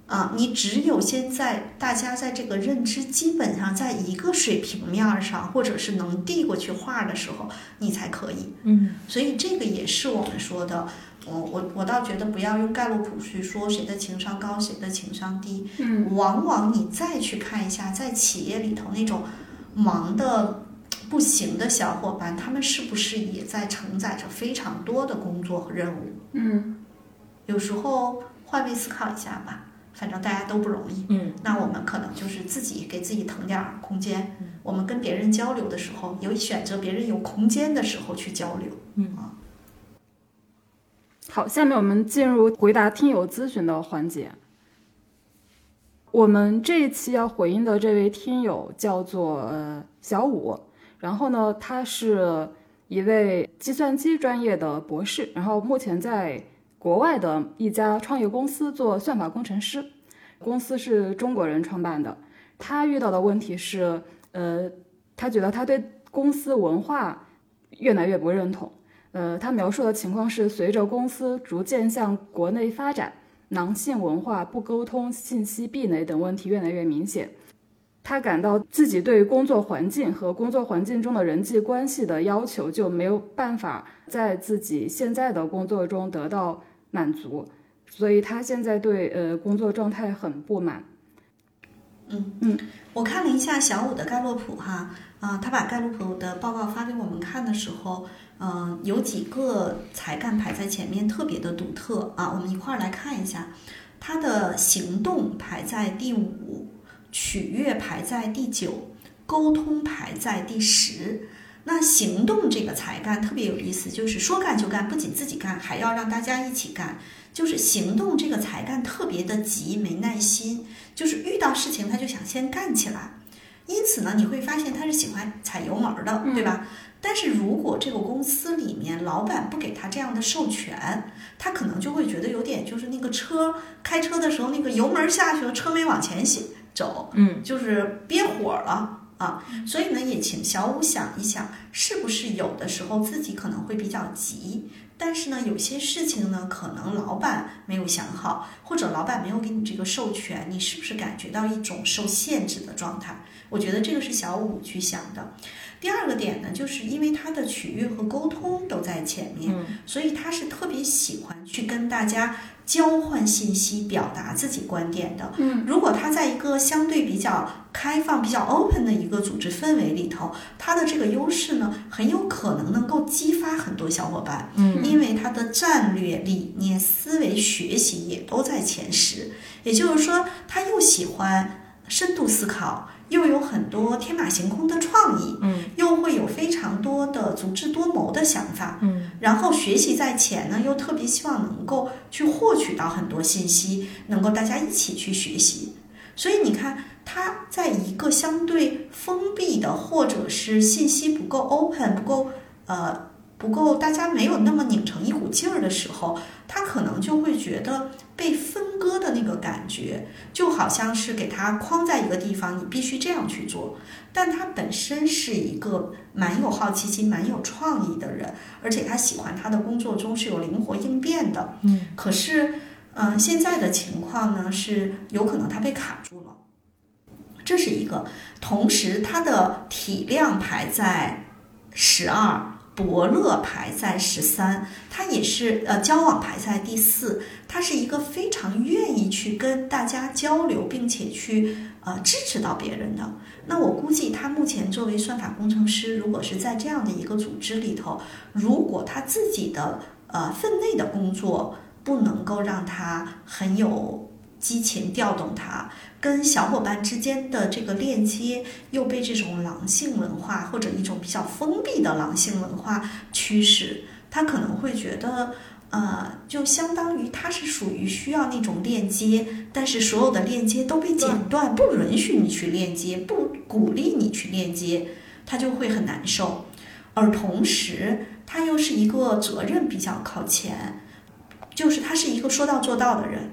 啊，你只有现在大家在这个认知基本上在一个水平面上，或者是能递过去话的时候，你才可以。嗯所以这个也是我们说的，我我我倒觉得不要用盖洛普去说谁的情商高，谁的情商低。嗯往往你再去看一下，在企业里头那种忙的不行的小伙伴，他们是不是也在承载着非常多的工作和任务？嗯有时候换位思考一下吧，反正大家都不容易。嗯那我们可能就是自己给自己腾点儿空间。我们跟别人交流的时候，有选择别人有空间的时候去交流。嗯好，下面我们进入回答听友咨询的环节。我们这一期要回应的这位听友叫做呃小五，然后呢，他是一位计算机专业的博士，然后目前在国外的一家创业公司做算法工程师，公司是中国人创办的。他遇到的问题是，呃，他觉得他对公司文化越来越不认同。呃，他描述的情况是，随着公司逐渐向国内发展，囊性文化、不沟通、信息壁垒等问题越来越明显。他感到自己对工作环境和工作环境中的人际关系的要求就没有办法在自己现在的工作中得到满足，所以他现在对呃工作状态很不满。嗯嗯我看了一下小五的盖洛普哈，啊、他把盖洛普的报告发给我们看的时候，嗯、有几个才干排在前面，特别的独特啊，我们一块儿来看一下，他的行动排在第五，取悦排在第九，沟通排在第十。那行动这个才干特别有意思，就是说干就干，不仅自己干，还要让大家一起干。就是行动这个才干特别的急，没耐心，就是遇到事情他就想先干起来。因此呢，你会发现他是喜欢踩油门儿的，对吧？但是如果这个公司里面老板不给他这样的授权，他可能就会觉得有点就是那个车开车的时候那个油门儿下去了，车没往前行走，嗯，就是憋火了。啊，所以呢，也请小五想一想，是不是有的时候自己可能会比较急，但是呢，有些事情呢，可能老板没有想好，或者老板没有给你这个授权，你是不是感觉到一种受限制的状态？我觉得这个是小五去想的。第二个点呢，就是因为他的取悦和沟通都在前面，所以他是特别喜欢去跟大家交换信息、表达自己观点的。嗯，如果他在一个相对比较开放、比较 open 的一个组织氛围里头，他的这个优势呢，很有可能能够激发很多小伙伴。嗯，因为他的战略、理念、思维、学习也都在前十，也就是说，他又喜欢深度思考。又有很多天马行空的创意，嗯，又会有非常多的足智多谋的想法，嗯，然后学习在前呢，又特别希望能够去获取到很多信息，能够大家一起去学习。所以你看，他在一个相对封闭的，或者是信息不够 open、不够呃不够大家没有那么拧成一股劲儿的时候，他可能就会觉得被分割的那个感觉，就好像是给他框在一个地方，你必须这样去做。但他本身是一个蛮有好奇心、蛮有创意的人，而且他喜欢他的工作中是有灵活应变的。嗯，可是，嗯、现在的情况呢是有可能他被卡住了，这是一个。同时，他的体量排在十二。伯乐排在十三，他也是呃交往排在第四，他是一个非常愿意去跟大家交流，并且去呃支持到别人的。那我估计他目前作为算法工程师，如果是在这样的一个组织里头，如果他自己的呃分内的工作不能够让他很有激情调动他。跟小伙伴之间的这个链接又被这种狼性文化或者一种比较封闭的狼性文化驱使，他可能会觉得，呃，就相当于他是属于需要那种链接，但是所有的链接都被剪断，不允许你去链接，不鼓励你去链接，他就会很难受。而同时，他又是一个责任比较靠前，就是他是一个说到做到的人。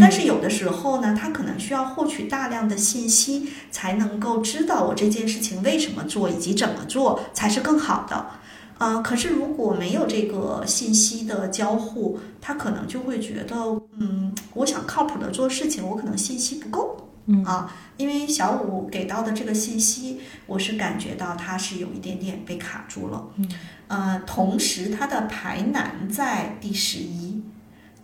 但是有的时候呢，他可能需要获取大量的信息，才能够知道我这件事情为什么做以及怎么做才是更好的。呃，可是如果没有这个信息的交互，他可能就会觉得，嗯，我想靠谱的做事情，我可能信息不够。嗯啊，因为小五给到的这个信息，我是感觉到他是有一点点被卡住了。嗯，呃，同时他的排难在第十一。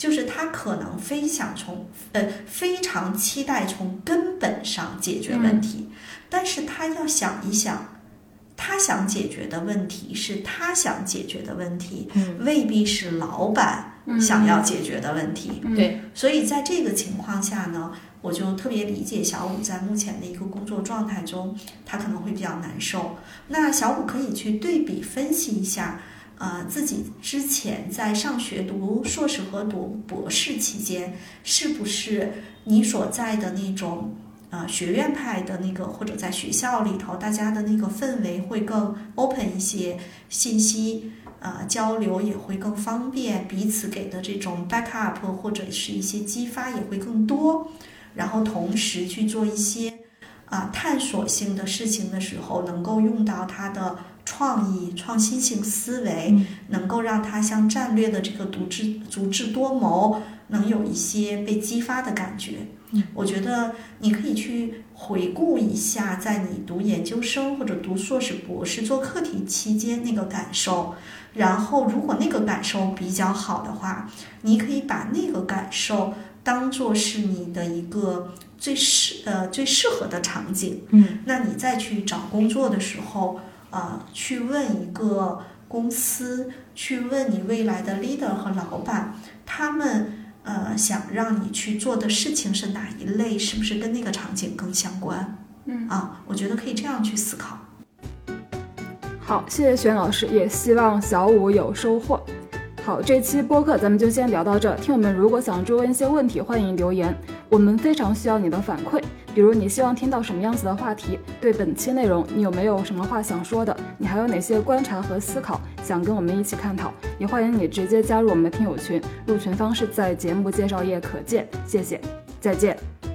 就是他可能非想从呃非常期待从根本上解决问题，但是他要想一想，他想解决的问题是他想解决的问题，嗯未必是老板想要解决的问题。对，所以在这个情况下呢，我就特别理解小五在目前的一个工作状态中，他可能会比较难受。那小五可以去对比分析一下。呃，自己之前在上学读硕士和读博士期间，是不是你所在的那种呃学院派的那个，或者在学校里头大家的那个氛围会更 open 一些，信息呃交流也会更方便，彼此给的这种 backup 或者是一些激发也会更多，然后同时去做一些啊、探索性的事情的时候，能够用到它的。创意、创新性思维，能够让他像战略的这个足智足智多谋，能有一些被激发的感觉。我觉得你可以去回顾一下，在你读研究生或者读硕士、博士做课题期间那个感受。然后，如果那个感受比较好的话，你可以把那个感受当做是你的一个最适呃最适合的场景。嗯，那你再去找工作的时候。呃，去问一个公司，去问你未来的 leader 和老板，他们呃想让你去做的事情是哪一类，是不是跟那个场景更相关？嗯啊，我觉得可以这样去思考。好，谢谢玄老师，也希望小五有收获。好，这期播客咱们就先聊到这。听友们如果想追问一些问题，欢迎留言，我们非常需要你的反馈。比如你希望听到什么样子的话题？对本期内容你有没有什么话想说的？你还有哪些观察和思考想跟我们一起探讨？也欢迎你直接加入我们的听友群，入群方式在节目介绍页可见。谢谢，再见。